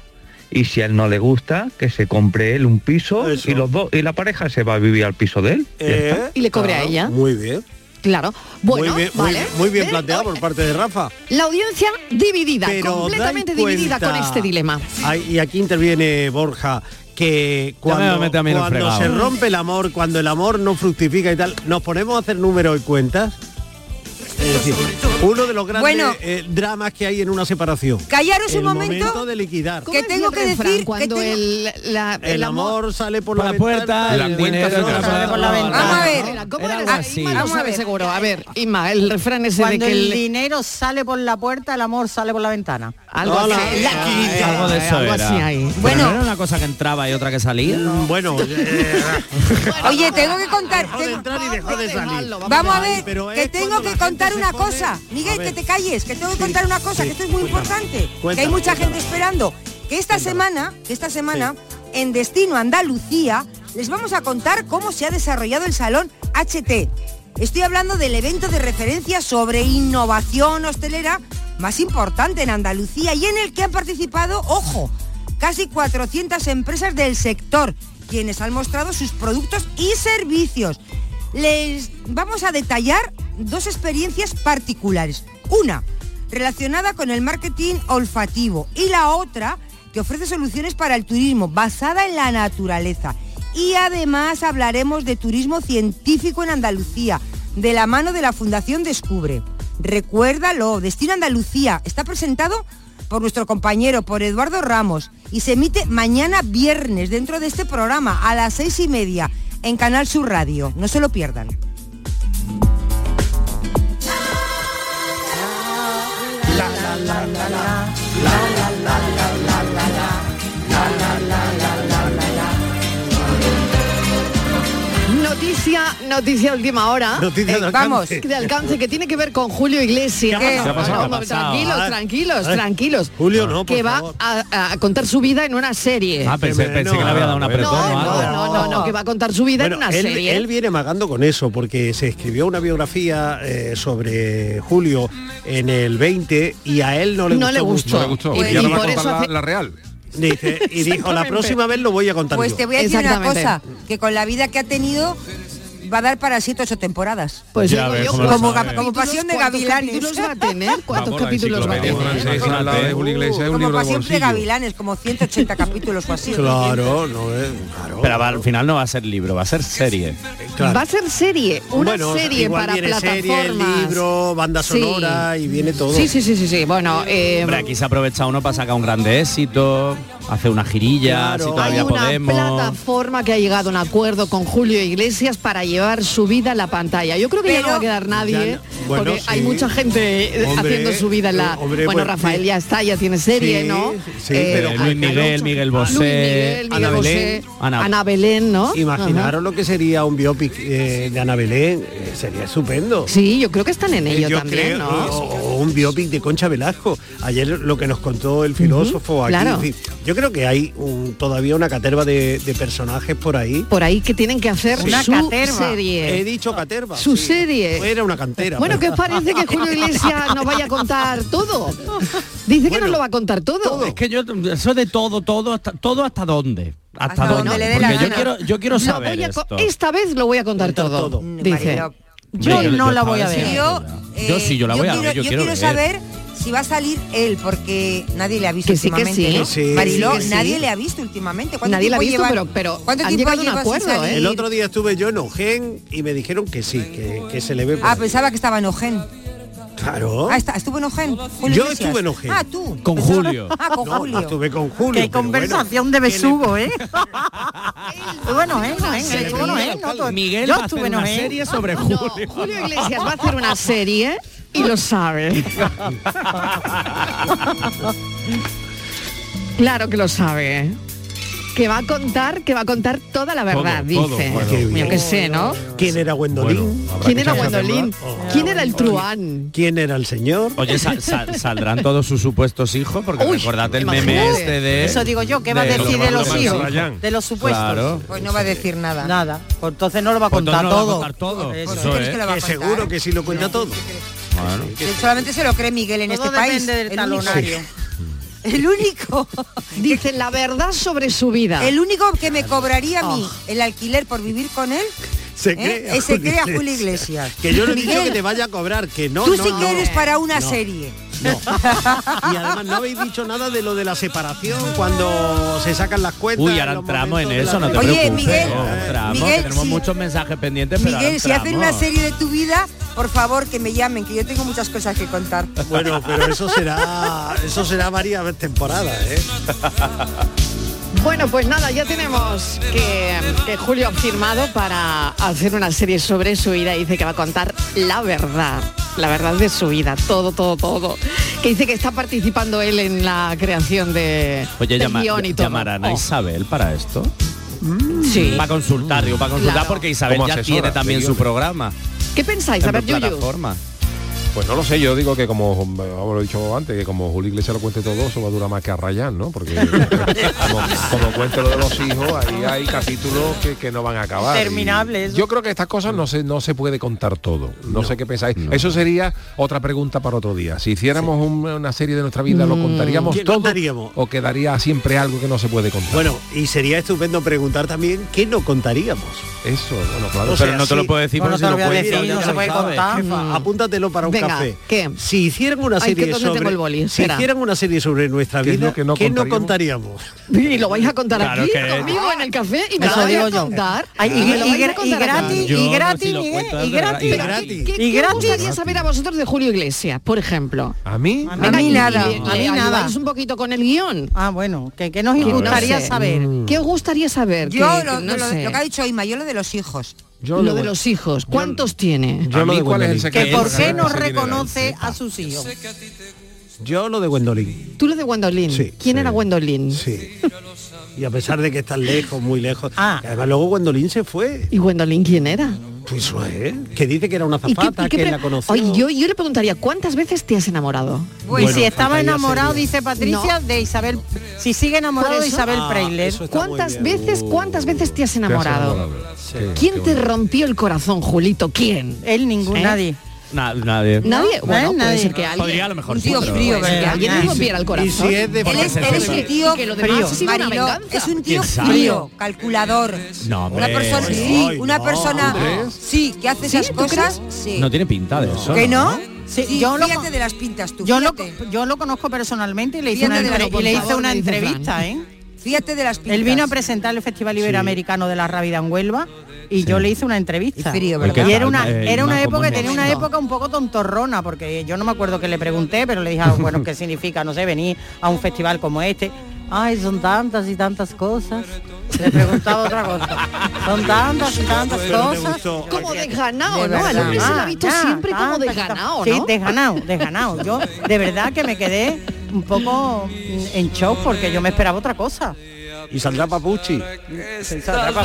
Y si a él no le gusta, que se compre él un piso Eso. y los dos y la pareja se va a vivir al piso de él. Eh. Y le cobre a ella. Muy bien. Claro. Bueno, muy bien, muy- vale. muy, bien planteado por parte de Rafa. La audiencia dividida, Pero completamente dividida con este dilema. Ay, y aquí interviene Borja que me cuando, cuando se rompe el amor, cuando el amor no fructifica y tal, nos ponemos a hacer números y cuentas. Es decir, uno de los grandes Bueno. eh, dramas que hay en una separación. Callaros el un momento, momento de liquidar. que tengo que decir que cuando tengo- el, la- El amor sale por la, puerta, ventana, el la dinero sale por la ventana. Vamos a ver. Era, ¿Cómo Era era? algo así. Inma lo Vamos a ver. seguro. A ver, Inma, el refrán ese Cuando de que el el... dinero sale por la puerta, el amor sale por la ventana. Algo Hola. así. La Eh, Algo de eso algo era. así ahí. Pero Bueno. ¿no era una cosa que entraba y otra que salía. Mm, Bueno, eh, Oye, tengo que contar. dejó de tengo- entrar y dejó de salir. Vamos a ver, Pero que tengo que contar una cosa. Miguel, que te calles, que tengo que Sí, contar una cosa, sí, que esto es muy cuéntame. importante. que Cuéntame, hay mucha cuéntame. gente esperando. Que esta semana, que esta semana, en Destino Andalucía, les vamos a contar cómo se ha desarrollado el Salón HT. Estoy hablando del evento de referencia sobre innovación hostelera más importante en Andalucía y en el que han participado, ojo, casi 400 empresas del sector, quienes han mostrado sus productos y servicios. Les vamos a detallar dos experiencias particulares. Una, relacionada con el marketing olfativo y la otra, que ofrece soluciones para el turismo basada en la naturaleza. Y además hablaremos de turismo científico en Andalucía, de la mano de la Fundación Descubre. Recuérdalo, Destino Andalucía está presentado por nuestro compañero, por Eduardo Ramos, y se emite mañana viernes dentro de este programa a las seis y media en Canal Sur Radio. No se lo pierdan. Noticia, noticia última hora. Noticia de Eh, alcance. Vamos, de alcance que tiene que ver con Julio Iglesias. ¿Qué ha pasado? No, ¿Qué ha no, pasado? tranquilos, Ah, tranquilos, eh. tranquilos. Julio, no, por que va favor. a, a contar su vida en una serie. Ah, pensé, Que pensé que no, le había dado una o no, no, no, no, que va a contar su vida Bueno, en una él, serie. él viene magando con eso porque se escribió una biografía eh, sobre Julio en el 20 y a él no le No gustó. le gustó. mucho. No le gustó. Y, Pues, y y por eso eso hace- la, la real. Dice, y dijo, la próxima vez lo voy a contar Pues yo". te voy a decir una cosa, que con la vida que ha tenido va a dar para siete ocho temporadas. Pues Ya digo yo, ¿cuántos capítulos- Como Pasión de ¿cuántos Gavilanes. capítulos va a tener? ¿Cuántos Vamos, capítulos va a tener? francesa, la de Julio Iglesias, es un Como Pasión de. Gavilanes, como 180 capítulos o así. Claro, no es. Claro. Pero va- al final no va a ser libro, va a ser serie. Claro. Va a ser serie, una Bueno, serie igual para viene plataformas. serie, libro, banda Sí. sonora y viene todo. Sí, sí, sí, sí, sí. Bueno, eh, Hombre, aquí se aprovecha uno para sacar un grande éxito, hace una girilla, Claro. si hay todavía una podemos. plataforma que ha llegado a un acuerdo con Julio Iglesias para llevar su vida a la pantalla. Yo creo que ya no va a quedar nadie, Ya no- bueno, porque sí. hay mucha gente eh, Hombre, haciendo su vida en la. eh, hombre, bueno, pues, Rafael sí. ya está, ya tiene serie, Sí, ¿no? sí, Eh, pero Luis Miguel, Miguel Luis Bosé, Miguel, Miguel Ana Bosé, Belén. Ana- Ana Belén, ¿no? Imaginaros lo que sería un biopic eh, de Ana Belén, eh, sería estupendo. Sí, yo creo que están en ello yo también, creo, ¿no? o, o un biopic de Concha Velasco. Ayer lo que nos contó el filósofo aquí. claro. en fin, yo creo que hay un- todavía una caterva de, de personajes por ahí. Por ahí que tienen que hacer Una su caterva. Serie. He dicho caterva. Su sí. serie. Era una cantera. Bueno, ¿qué pero- os parece que Julio Iglesias nos vaya a contar todo? Dice que Bueno, nos lo va a contar todo. Es que yo, eso de todo, todo, hasta, todo hasta dónde. Hasta, Hasta dónde. Porque yo gana. quiero, yo quiero saber esto. esta vez lo voy a contar todo, todo. dice. Yo no la voy a ver. Yo, ya. Yo eh, sí, yo la voy a ver, yo, quiero, saber si va a salir él, porque nadie le ha visto Que sí, que últimamente. sí. ¿no? Sí. Mariló, Que sí, que sí. nadie le ha visto últimamente. ¿Cuánto Nadie la ha tiempo visto, llevan- pero- pero ¿cuánto han tiempo llegado a un lleva acuerdo? El otro día estuve yo en Ogen y me dijeron que sí, que, que se le ve. Ah, ahí. pensaba que estaba en Ogen. Claro. Ah, está, estuvo en Ogen. Julio Yo Iglesias. estuve en Ogen. Ah, tú. Con Julio. Ah, con No, Julio. estuve con Julio. Qué conversación bueno, de ¿qué le- besugo, ¿eh? bueno, ¿eh? No, ¿eh? Estuvo en Ojen, ¿no? Tú- Miguel Yo va a hacer estuve en una Ojen. serie sobre No, Julio. Julio Iglesias va a hacer una serie y lo sabe. claro que lo sabe. Que va a contar, que va a contar toda la verdad, Todo, todo, dice. bueno. Yo qué sé, ¿no? ¿Quién era Gwendolyn? Bueno, ¿Quién que era Gwendolyn? temblar. ¿Quién era el truán? ¿Quién era el señor? Oye, sal- sal- saldrán todos sus supuestos hijos, porque Uy, recordad el meme este de. Eso digo yo, ¿qué va a de- decir de que los hijos? De los supuestos. Claro. Pues no va a decir nada. Nada. Pues entonces no lo va a Pues contar entonces no lo va a todo. contar todo. Eso. Eso ¿Crees es. que lo va a Que contar? seguro que sí lo cuenta todo. Bueno. Solamente se lo cree Miguel en Todo este país. del El único-. El único. Dice la verdad sobre su vida. El único que me cobraría a mí Oh. el alquiler por vivir con él Se ¿Eh? cree Ese crea Julio Iglesias. Que yo no he dicho que te vaya a cobrar, que no, Tú no, sí no. que eres para una No. serie. Y además no habéis dicho nada de lo de la separación cuando se sacan las cuentas. Uy, ahora entramos en eso, no te Oye, preocupes. Miguel, no, entramos, Miguel, que tenemos si- muchos mensajes pendientes, pero Miguel, si hacen una serie de tu vida, por favor que me llamen, que yo tengo muchas cosas que contar. Bueno, pero eso será eso será varias temporadas, ¿eh? Bueno, pues nada, ya tenemos que, que Julio ha firmado para hacer una serie sobre su vida. Dice que va a contar la verdad, la verdad de su vida, todo, todo, todo. Que dice que está participando él en la creación de Oye, del llama- guion y todo. llamarán a Oh. Isabel para esto. Sí. Para consultar, digo, para consultar Claro. porque Isabel ya asesora tiene también su programa. ¿Qué pensáis? A ver, Yuyu. Pues no lo sé, yo digo que como, lo he dicho antes, que como Julio Iglesias lo cuente todo, eso va a durar más que a Rayán, ¿no? Porque como, como cuente lo de los hijos, ahí hay capítulos que, que no van a acabar. Y Interminables. Yo creo que estas cosas no se, no se puede contar todo. No, sé qué pensáis. Eso sería otra pregunta para otro día. Si hiciéramos un- una serie de nuestra vida, ¿lo Mm. contaríamos ¿Qué todo? contaríamos? ¿O quedaría siempre algo que no se puede contar? Bueno, y sería estupendo preguntar también qué no contaríamos. Eso, bueno, claro. O Pero no te lo puedo decir Bueno, no si te lo lo voy a cuento decir, ya no se puede contar. Jefa, apúntatelo para un Venga, café. ¿qué? Si hicieran una Ay, que serie ¿dónde tengo sobre el boli? si hicieran una serie sobre nuestra ¿Qué es vida, que no ¿qué no contaríamos? Y lo vais a contar Claro aquí que- conmigo en el café y me lo vais a contar. Ay, y, me lo y vais a gra- y contar aquí. gratis, y gratis, y gratis. Y gratis. ¿Qué, saber a vosotros de Julio Iglesias, por ejemplo? ¿A mí? A mí nada, a mí nada. un poquito con el guion. Ah, bueno, que, nos gustaría saber. ¿Qué os gustaría saber? Yo lo que ha dicho Ima, yo lo de los hijos. Yo lo de los hijos. ¿Cuántos tiene? Yo ¿A lo de cuál es el Gwendolyn. secreto? Que por qué no reconoce a sus hijos. Yo lo de Gwendolyn. Tú lo de Gwendolyn. Sí, ¿Quién sí. era Gwendolyn? Sí. Y a pesar de que están lejos, muy lejos. Ah. Además luego Gwendolyn se fue. ¿Y Gwendolyn quién era? Pues eso es. Que dice que era una ¿Y qué- zafata, que pre- la conoció. Oye, yo, yo le preguntaría, ¿cuántas veces te has enamorado? y si estaba enamorado, dice Patricia, de Isabel. Si sigue enamorado Por de Isabel Ah, ¿Cuántas veces, cuántas veces te has Te has enamorado? Sí, ¿Quién te rompió el corazón, Julito? ¿Quién? Él, ningún, ¿Eh? nadie. Na- nadie. Nadie. Bueno, puede Nadie. ser que alguien. Podría a lo mejor Un tío frío, que alguien le rompiera el corazón. Y si es de Él es, él es un tío que lo una Mariló, venganza. es un tío frío, calculador. No, una hombre. persona, Ay, sí, una no, persona, sí, que hace ¿Sí? esas ¿Tú cosas, sí. No tiene pinta de eso. ¿Que no? Sí, Sí, yo lo fíjate con- de las pintas tú, Yo lo, yo lo conozco personalmente y le hice Fíjate una, la- y le hice una entrevista. ¿eh? Fíjate de las pintas. Él vino a presentar el Festival Iberoamericano de la Rábida en Huelva y yo le hice una entrevista. Y era una, Eh, era una Inma, ¿cómo época, tenía una época un poco tontorrona, porque yo no me acuerdo qué le pregunté, pero le dije, ah, bueno, ¿qué significa, no sé, venir a un festival como este? Ay, son tantas y tantas cosas. Le preguntaba otra cosa. Son tantas y tantas cosas. Como desganado, De ¿no? Al hombre se lo ha visto ya, siempre como desganado. ¿no? Sí, desganado, desganado. Yo de verdad que me quedé un poco en shock porque yo me esperaba otra cosa. Y saldrá Papuchi.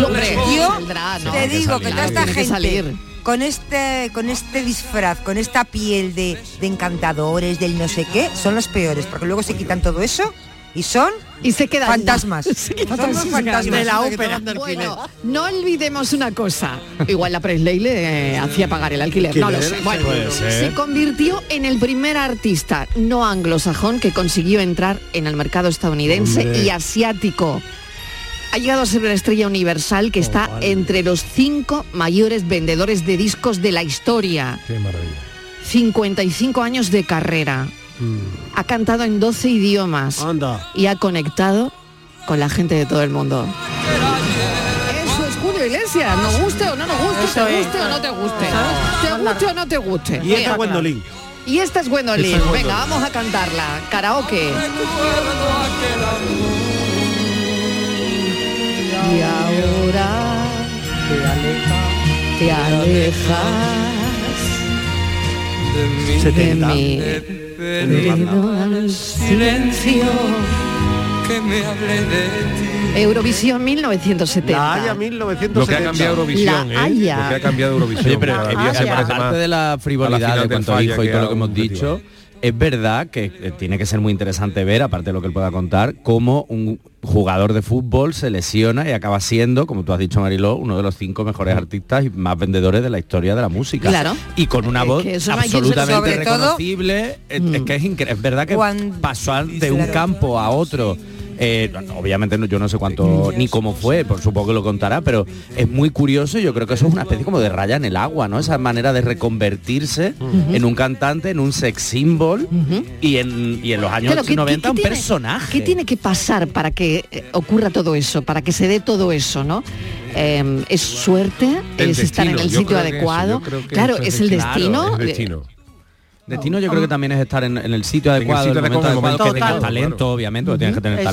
Hombre, Yo saldrá, ¿no? te digo que toda esta gente salir. con este con este disfraz, con esta piel de, de encantadores, del no sé qué, son los peores, porque luego se quitan todo eso y son Y se quedan fantasmas. Se quedan Son los fantasmas de la ópera. Bueno, no olvidemos una cosa. Igual la Presley le eh, hacía pagar el alquiler. No lo sé. Bueno, se convirtió en el primer artista no anglosajón que consiguió entrar en el mercado estadounidense Hombre. y asiático. Ha llegado a ser una estrella universal que está vale. entre los cinco mayores vendedores de discos de la historia. Qué maravilla. 55 años de carrera. Ha cantado en 12 idiomas Anda. y ha conectado con la gente de todo el mundo. Eso es Julio Iglesias, nos guste o no nos guste, Eso te es. guste o no te guste, te guste o no te guste. Y esta Venga. Gwendolyn. Y esta es Gwendolyn. Esta es Gwendolyn. Venga, vamos a cantarla. Karaoke. Y ahora te alejas de 70. mí. Debido al silencio. que me hable de ti. Eurovisión 1970. La Haya 1970. Lo que ha cambiado Eurovisión, La ¿eh? Haya. Lo que ha cambiado Eurovisión. Oye, pero Cada eh, día se eh, parece aparte más de la frivolidad de Falla hijo y todo lo que hemos dicho. Es verdad que eh, tiene que ser muy interesante ver, aparte de lo que él pueda contar, cómo un jugador de fútbol se lesiona y acaba siendo, como tú has dicho Mariló, uno de los cinco mejores artistas y más vendedores de la historia de la música. Claro. Y con una Es voz que absolutamente todo- reconocible. Es- Es que es. Es verdad que Cuando- pasó de un campo a otro Eh, obviamente no- yo no sé cuánto ni cómo fue, por supongo que lo contará, pero es muy curioso y yo creo que eso es una especie como de raya en el agua, ¿no? Esa manera de reconvertirse en un cantante, en un sex symbol y, en, y en los años Claro, ¿qué- 90 qué un tiene- personaje. ¿Qué tiene que pasar para que eh, ocurra todo eso, para que se dé todo eso, no? Eh, ¿Es suerte? El ¿Es estar en el yo sitio eso, adecuado? claro, es es el destino. destino. Claro, es destino. Destino yo creo que también es estar en, en el sitio el adecuado, sitio en el momento adecuado, que tengas talento, obviamente, porque tienes que tener Eso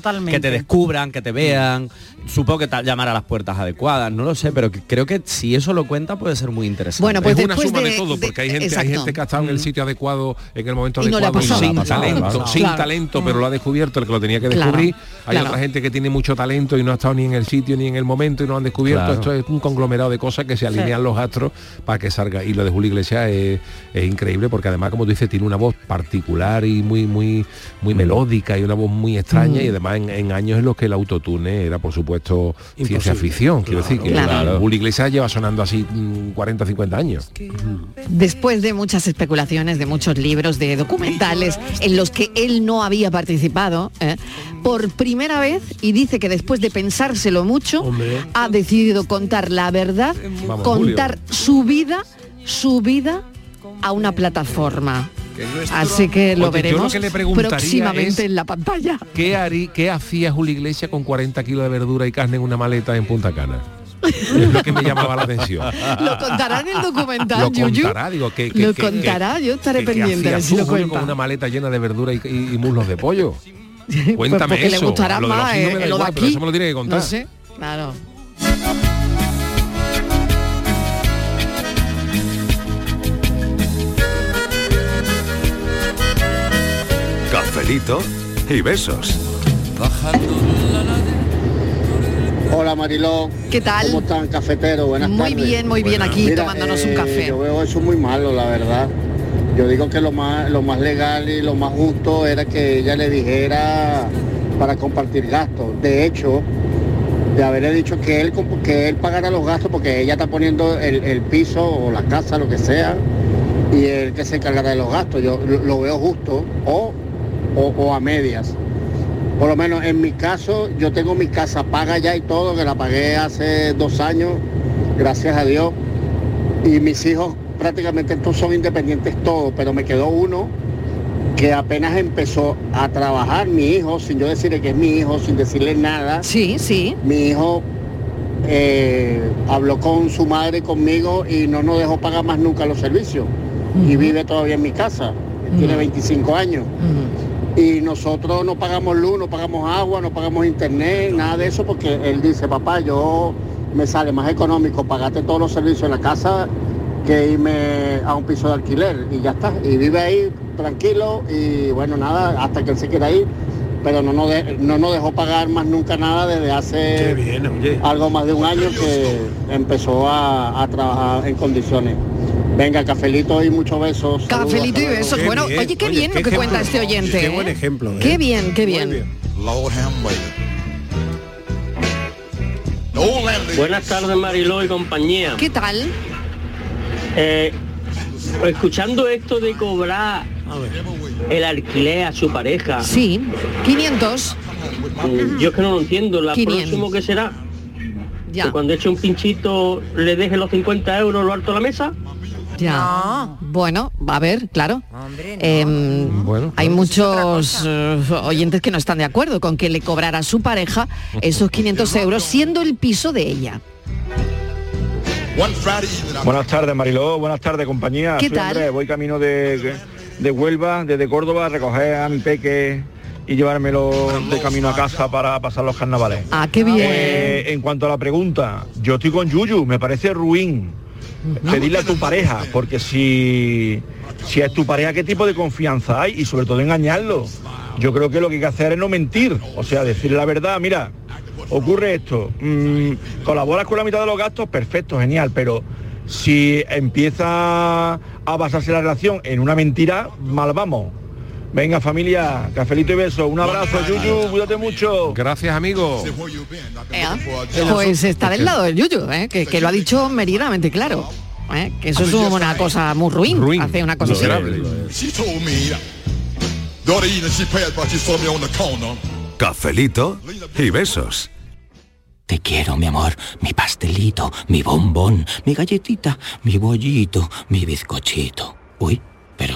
talento, que te descubran, que te vean, supongo que llamar a las puertas adecuadas, no lo sé, pero que- creo que si eso lo cuenta puede ser muy interesante. Bueno, pues es una suma de, de- todo, porque hay gente, hay exacto. gente que ha estado en el sitio adecuado en el momento Y no adecuado pasado sin talento, Claro. sin Claro. talento, pero lo ha descubierto el que lo tenía que Claro, descubrir. Hay claro. otra gente que tiene mucho talento y no ha estado ni en el sitio ni en el momento y no lo han descubierto. Claro. Esto es un conglomerado de cosas que se alinean los astros para que salga. Y lo de Julio Iglesias es, es increíble porque además, como tú dices, tiene una voz particular y muy, muy, muy Mm. melódica y una voz muy extraña y además en, en años en los que el autotune era por supuesto ciencia ficción. Quiero decir que Claro. Julio Iglesias lleva sonando así mm, 40 50 años. Después de muchas especulaciones, de muchos libros, de documentales en los que él no había participado, ¿eh? por primera vez, y dice que después de pensárselo mucho, ha decidido contar la verdad, Vamos, contar su vida, su vida a una plataforma. Así que lo veremos que le próximamente en la pantalla. ¿Qué, harí, ¿Qué hacía Julio Iglesias con 40 kilos de verdura y carne en una maleta en Punta Cana? Es lo que me llamaba la atención. Lo contará en el documental, Lo Yuyu. contará, digo, que, que- Lo que- contará, yo estaré pendiente a ver si lo cuenta. con una maleta llena de verdura y, y- y muslos de pollo. Cuéntame Pues porque eso. le gustará más eh, de igual, pero aquí. eso me lo tiene que contar. No sé, claro. Cafelito y besos. Hola Mariló. ¿Qué tal? ¿Cómo están, cafetero? Buenas Muy tardes. bien, muy bien, aquí Mira, tomándonos un eh, café. Yo veo eso muy malo, la verdad. Yo digo que lo más, lo más legal y lo más justo era que ella le dijera para compartir gastos. De hecho, de haberle dicho que él, que él pagara los gastos porque ella está poniendo el, el piso o la casa, lo que sea, y él que se encargará de los gastos. Yo lo, lo veo justo o, o, o a medias. Por lo menos en mi caso, yo tengo mi casa paga ya y todo, que la pagué hace dos años, gracias a Dios. Y mis hijos prácticamente todos son independientes todos, pero me quedó uno que apenas empezó a trabajar, mi hijo, sin yo decirle que es mi hijo, sin decirle nada. Sí, sí. Mi hijo eh, habló con su madre, conmigo, y no nos dejó pagar más nunca los servicios. Y vive todavía en mi casa. Tiene 25 años. Y nosotros no pagamos luz, no pagamos agua, no pagamos internet, nada de eso, porque él dice, papá, yo me sale más económico pagarte todos los servicios en la casa que irme a un piso de alquiler. Y ya está. Y vive ahí tranquilo y bueno, nada, hasta que él se quiera ir. Pero no nos, de- no nos dejó pagar más nunca nada desde hace bien, algo más de un año que empezó a, a trabajar en condiciones. Venga, cafelito y muchos besos. Cafelito y besos. Bueno, oye, qué bien lo que cuenta este oyente. Qué ¿eh? buen ejemplo. ¿eh? Qué bien, qué bien. Buenas tardes Mariló y compañía. ¿Qué tal? Eh, escuchando esto de cobrar el alquiler a su pareja. Sí, 500. mm, Yo es que no lo entiendo. La 500. próximo que será Ya. que cuando eche un pinchito le deje los 50 euros lo alto de la mesa. Ya. Bueno, a ver, claro. Em, hay muchos eh, oyentes que no están de acuerdo con que le cobrara a su pareja esos 500 euros siendo el piso de ella. Buenas tardes, Mariló. Buenas tardes, compañía. ¿Qué Soy tal? Andrés. Voy camino de, de Huelva, desde Córdoba, a recoger a mi peque y llevármelo de camino a casa para pasar los carnavales. Ah, qué bien. Eh, en cuanto a la pregunta, yo estoy con Yuyu, me parece ruin pedirle a tu pareja, porque si, si es tu pareja, ¿qué tipo de confianza hay? Y sobre todo engañarlo. Yo creo que lo que hay que hacer es no mentir, o sea, decirle la verdad, mira, ocurre esto, mm, colaboras con la mitad de los gastos, perfecto, genial, pero si empieza a basarse la relación en una mentira, mal vamos. Venga familia, cafelito y beso, un abrazo, Yuyu, cuídate mucho. Gracias amigo. Ea, Pues está del lado del Yuyu, ¿eh? que, que lo ha dicho meridianamente claro. ¿eh? Que eso es una cosa muy ruin, hace una cosa corner cafelito y besos. Te quiero, mi amor, mi pastelito, mi bombón, mi galletita, mi bollito, mi bizcochito. Uy, pero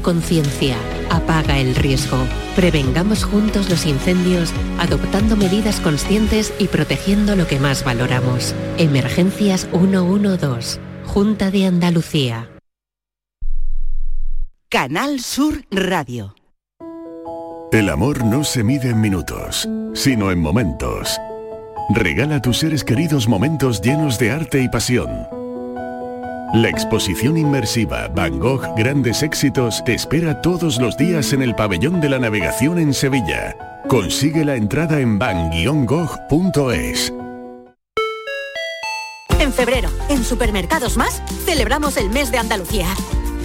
conciencia, apaga el riesgo. Prevengamos juntos los incendios adoptando medidas conscientes y protegiendo lo que más valoramos. Emergencias 112, Junta de Andalucía. Canal Sur Radio. El amor no se mide en minutos, sino en momentos. Regala a tus seres queridos momentos llenos de arte y pasión. La exposición inmersiva Van Gogh Grandes Éxitos te espera todos los días en el Pabellón de la Navegación en Sevilla. Consigue la entrada en van-gogh.es. En febrero, en Supermercados Más, celebramos el mes de Andalucía.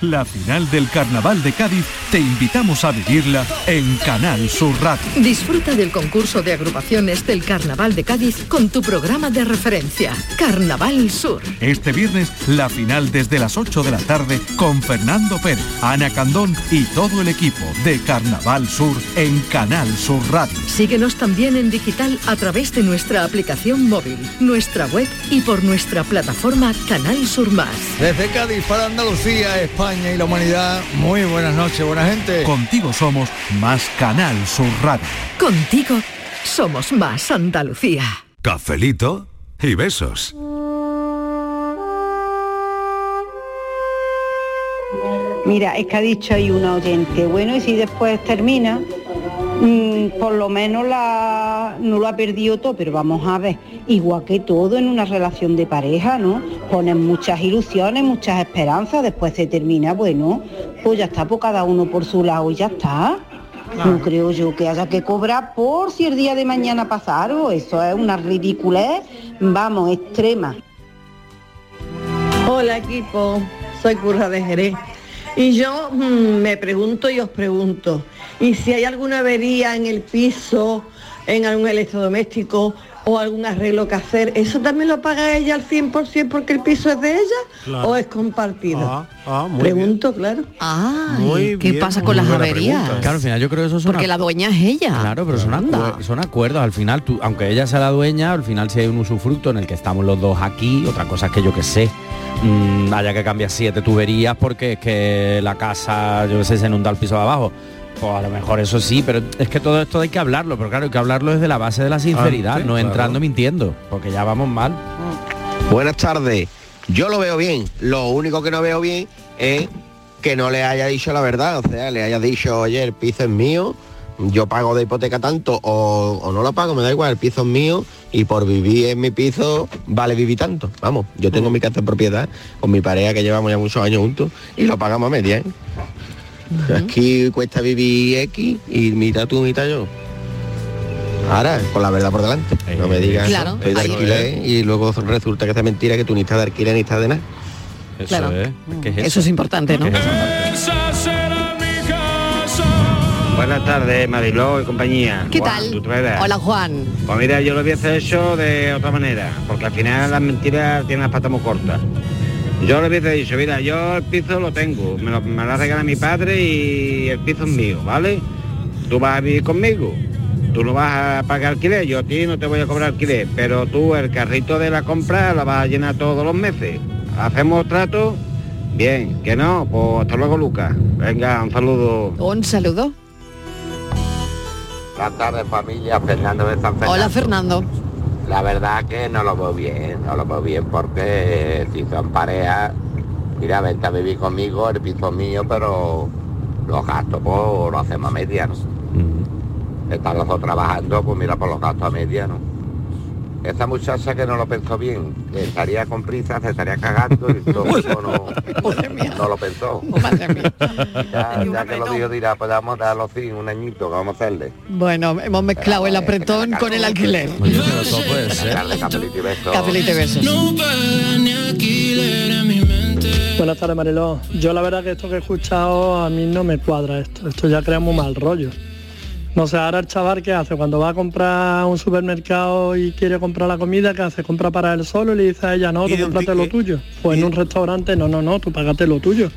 La final del Carnaval de Cádiz te invitamos a vivirla en Canal Sur Radio. Disfruta del concurso de agrupaciones del Carnaval de Cádiz con tu programa de referencia, Carnaval Sur. Este viernes la final desde las 8 de la tarde con Fernando Pérez, Ana Candón y todo el equipo de Carnaval Sur en Canal Sur Radio. Síguenos también en digital a través de nuestra aplicación móvil, nuestra web y por nuestra plataforma Canal Sur Más. Desde Cádiz para Andalucía, España y la humanidad, muy buenas noches, buena gente. Contigo somos más Canal Sur Radio. Contigo somos más Andalucía. Cafelito y besos. Mira, es que ha dicho ahí una oyente, bueno, y si después termina, mm, por lo menos la, no lo ha perdido todo, pero vamos a ver, igual que todo en una relación de pareja, ¿no? Ponen muchas ilusiones, muchas esperanzas, después se termina, bueno, pues ya está, pues cada uno por su lado y ya está. No creo yo que haya que cobrar por si el día de mañana pasa algo, eso es una ridiculez, vamos, extrema. Hola equipo, soy Curra de Jerez. Y yo mm, me pregunto y os pregunto, ¿y si hay alguna avería en el piso, en algún electrodoméstico o algún arreglo que hacer, ¿eso también lo paga ella al 100% porque el piso es de ella Claro. o es compartido? Ah, ah, muy Pregunto, claro. Ah, Muy ¿qué bien, pasa con las averías? pregunta. Claro, al final yo creo que eso son Porque la dueña es ella. Claro, pero son, son acuerdos. Al final, tú, aunque ella sea la dueña, al final si hay un usufructo en el que estamos los dos aquí, otra cosa es que yo que sé, mm, haya que cambiar siete tuberías porque es que la casa, yo que sé, se inunda el piso de abajo. Pues a lo mejor eso sí, pero es que todo esto hay que hablarlo, pero claro, hay que hablarlo desde la base de la sinceridad, Antes, no claro. entrando mintiendo, porque ya vamos mal. Buenas tardes. Yo lo veo bien. Lo único que no veo bien es que no le haya dicho la verdad. O sea, le haya dicho, oye, el piso es mío, yo pago de hipoteca tanto o, o no lo pago, me da igual, el piso es mío y por vivir en mi piso vale vivir tanto. Vamos, yo tengo mi casa en propiedad con mi pareja que llevamos ya muchos años juntos y lo pagamos a media. ¿eh? Aquí cuesta vivir X y mitad tú, mitad yo. Ahora, con la verdad por delante. No me digas, Claro, ahí- alquiler y luego resulta que es mentira que tú ni estás de alquiler ni estás de nada. Eso Claro. es. ¿Qué es Eso es importante, ¿no? Buenas tardes, Mariló y compañía. ¿Qué Juan, tal? ¿tú te ves? Hola Juan. Pues mira, yo lo hubiese hecho de otra manera, porque al final las mentiras tienen las patas muy cortas. Yo le hubiese dicho, mira, yo el piso lo tengo, me lo, me lo ha regalado mi padre y el piso es mío, ¿vale? Tú vas a vivir conmigo. tú no vas a pagar alquiler, yo a ti no te voy a cobrar alquiler, pero tú el carrito de la compra la vas a llenar todos los meses. ¿Hacemos trato? Bien, que no, pues hasta luego Lucas. Venga, un saludo. Un saludo. Buenas tardes familia, Fernando de San Fernando. Hola Fernando. La verdad que no lo veo bien, no lo veo bien porque si son pareja, mira, vente a vivir conmigo, el piso mío, pero los gastos pues lo hacemos a media, ¿no? Están los dos trabajando, pues mira, por los gastos a media, ¿no? Esa muchacha que no lo pensó bien, que estaría con prisa, se estaría cagando y todo eso no, no lo pensó. Ya, ya que lo dijo dirá, pues vamos a darlo sin un añito, que vamos a hacerle. Bueno, hemos mezclado el apretón con el alquiler. Cafelito y besos. Buenas tardes, Mariló. Yo la verdad que esto que he escuchado a mí no me cuadra esto. Esto ya crea muy mal rollo. No sé, ahora el chaval qué hace cuando va a comprar a un supermercado y quiere comprar la comida, ¿qué hace? Compra para él solo y le dice a ella, no, tú cómprate lo tuyo. O en un restaurante, no, no, no, tú pagate lo tuyo.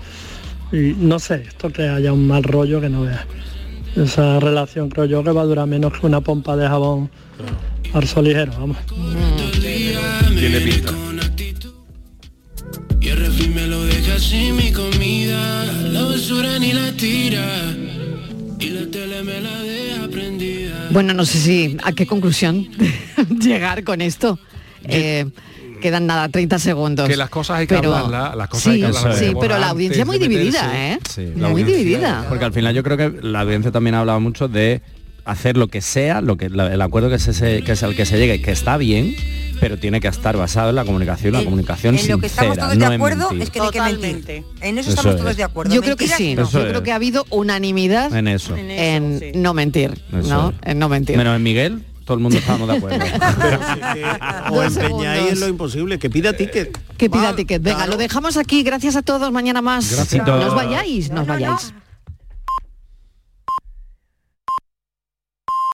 Y no sé, esto que haya un mal rollo que no veas. Esa relación creo yo que va a durar menos que una pompa de jabón al sol ligero, vamos. Tiene pinta. Y el refri me lo deja sin mi comida, la basura ni la tira. Y la tele me la deja prendida. Bueno, no sé si a qué conclusión llegar con esto. Eh, quedan nada, 30 segundos. Que las cosas hay que Pero- hablarlas, las cosas hay sí, que sí, pero la audiencia muy de meterse. dividida, ¿eh? Sí, Muy dividida. Porque al final yo creo que la audiencia también ha hablado mucho de hacer lo que sea, lo que la- el acuerdo que, se, que es al que se llegue, que está bien, pero tiene que estar basado en la comunicación, la comunicación en lo que estamos sincera, todos no de en acuerdo mentir. es que no hay que mentir. En eso, Eso estamos es. todos de acuerdo. Yo creo que sí, no. yo creo que ha habido unanimidad En eso. en no mentir, Eso ¿no? es. En no mentir. Menos en Miguel, todo el mundo estamos de acuerdo. O Dos empeñáis segundos. en lo imposible, que pida ticket. Que pida ticket. Venga, lo dejamos aquí. Gracias a todos. Mañana más. Gracias. No os vayáis, no os vayáis.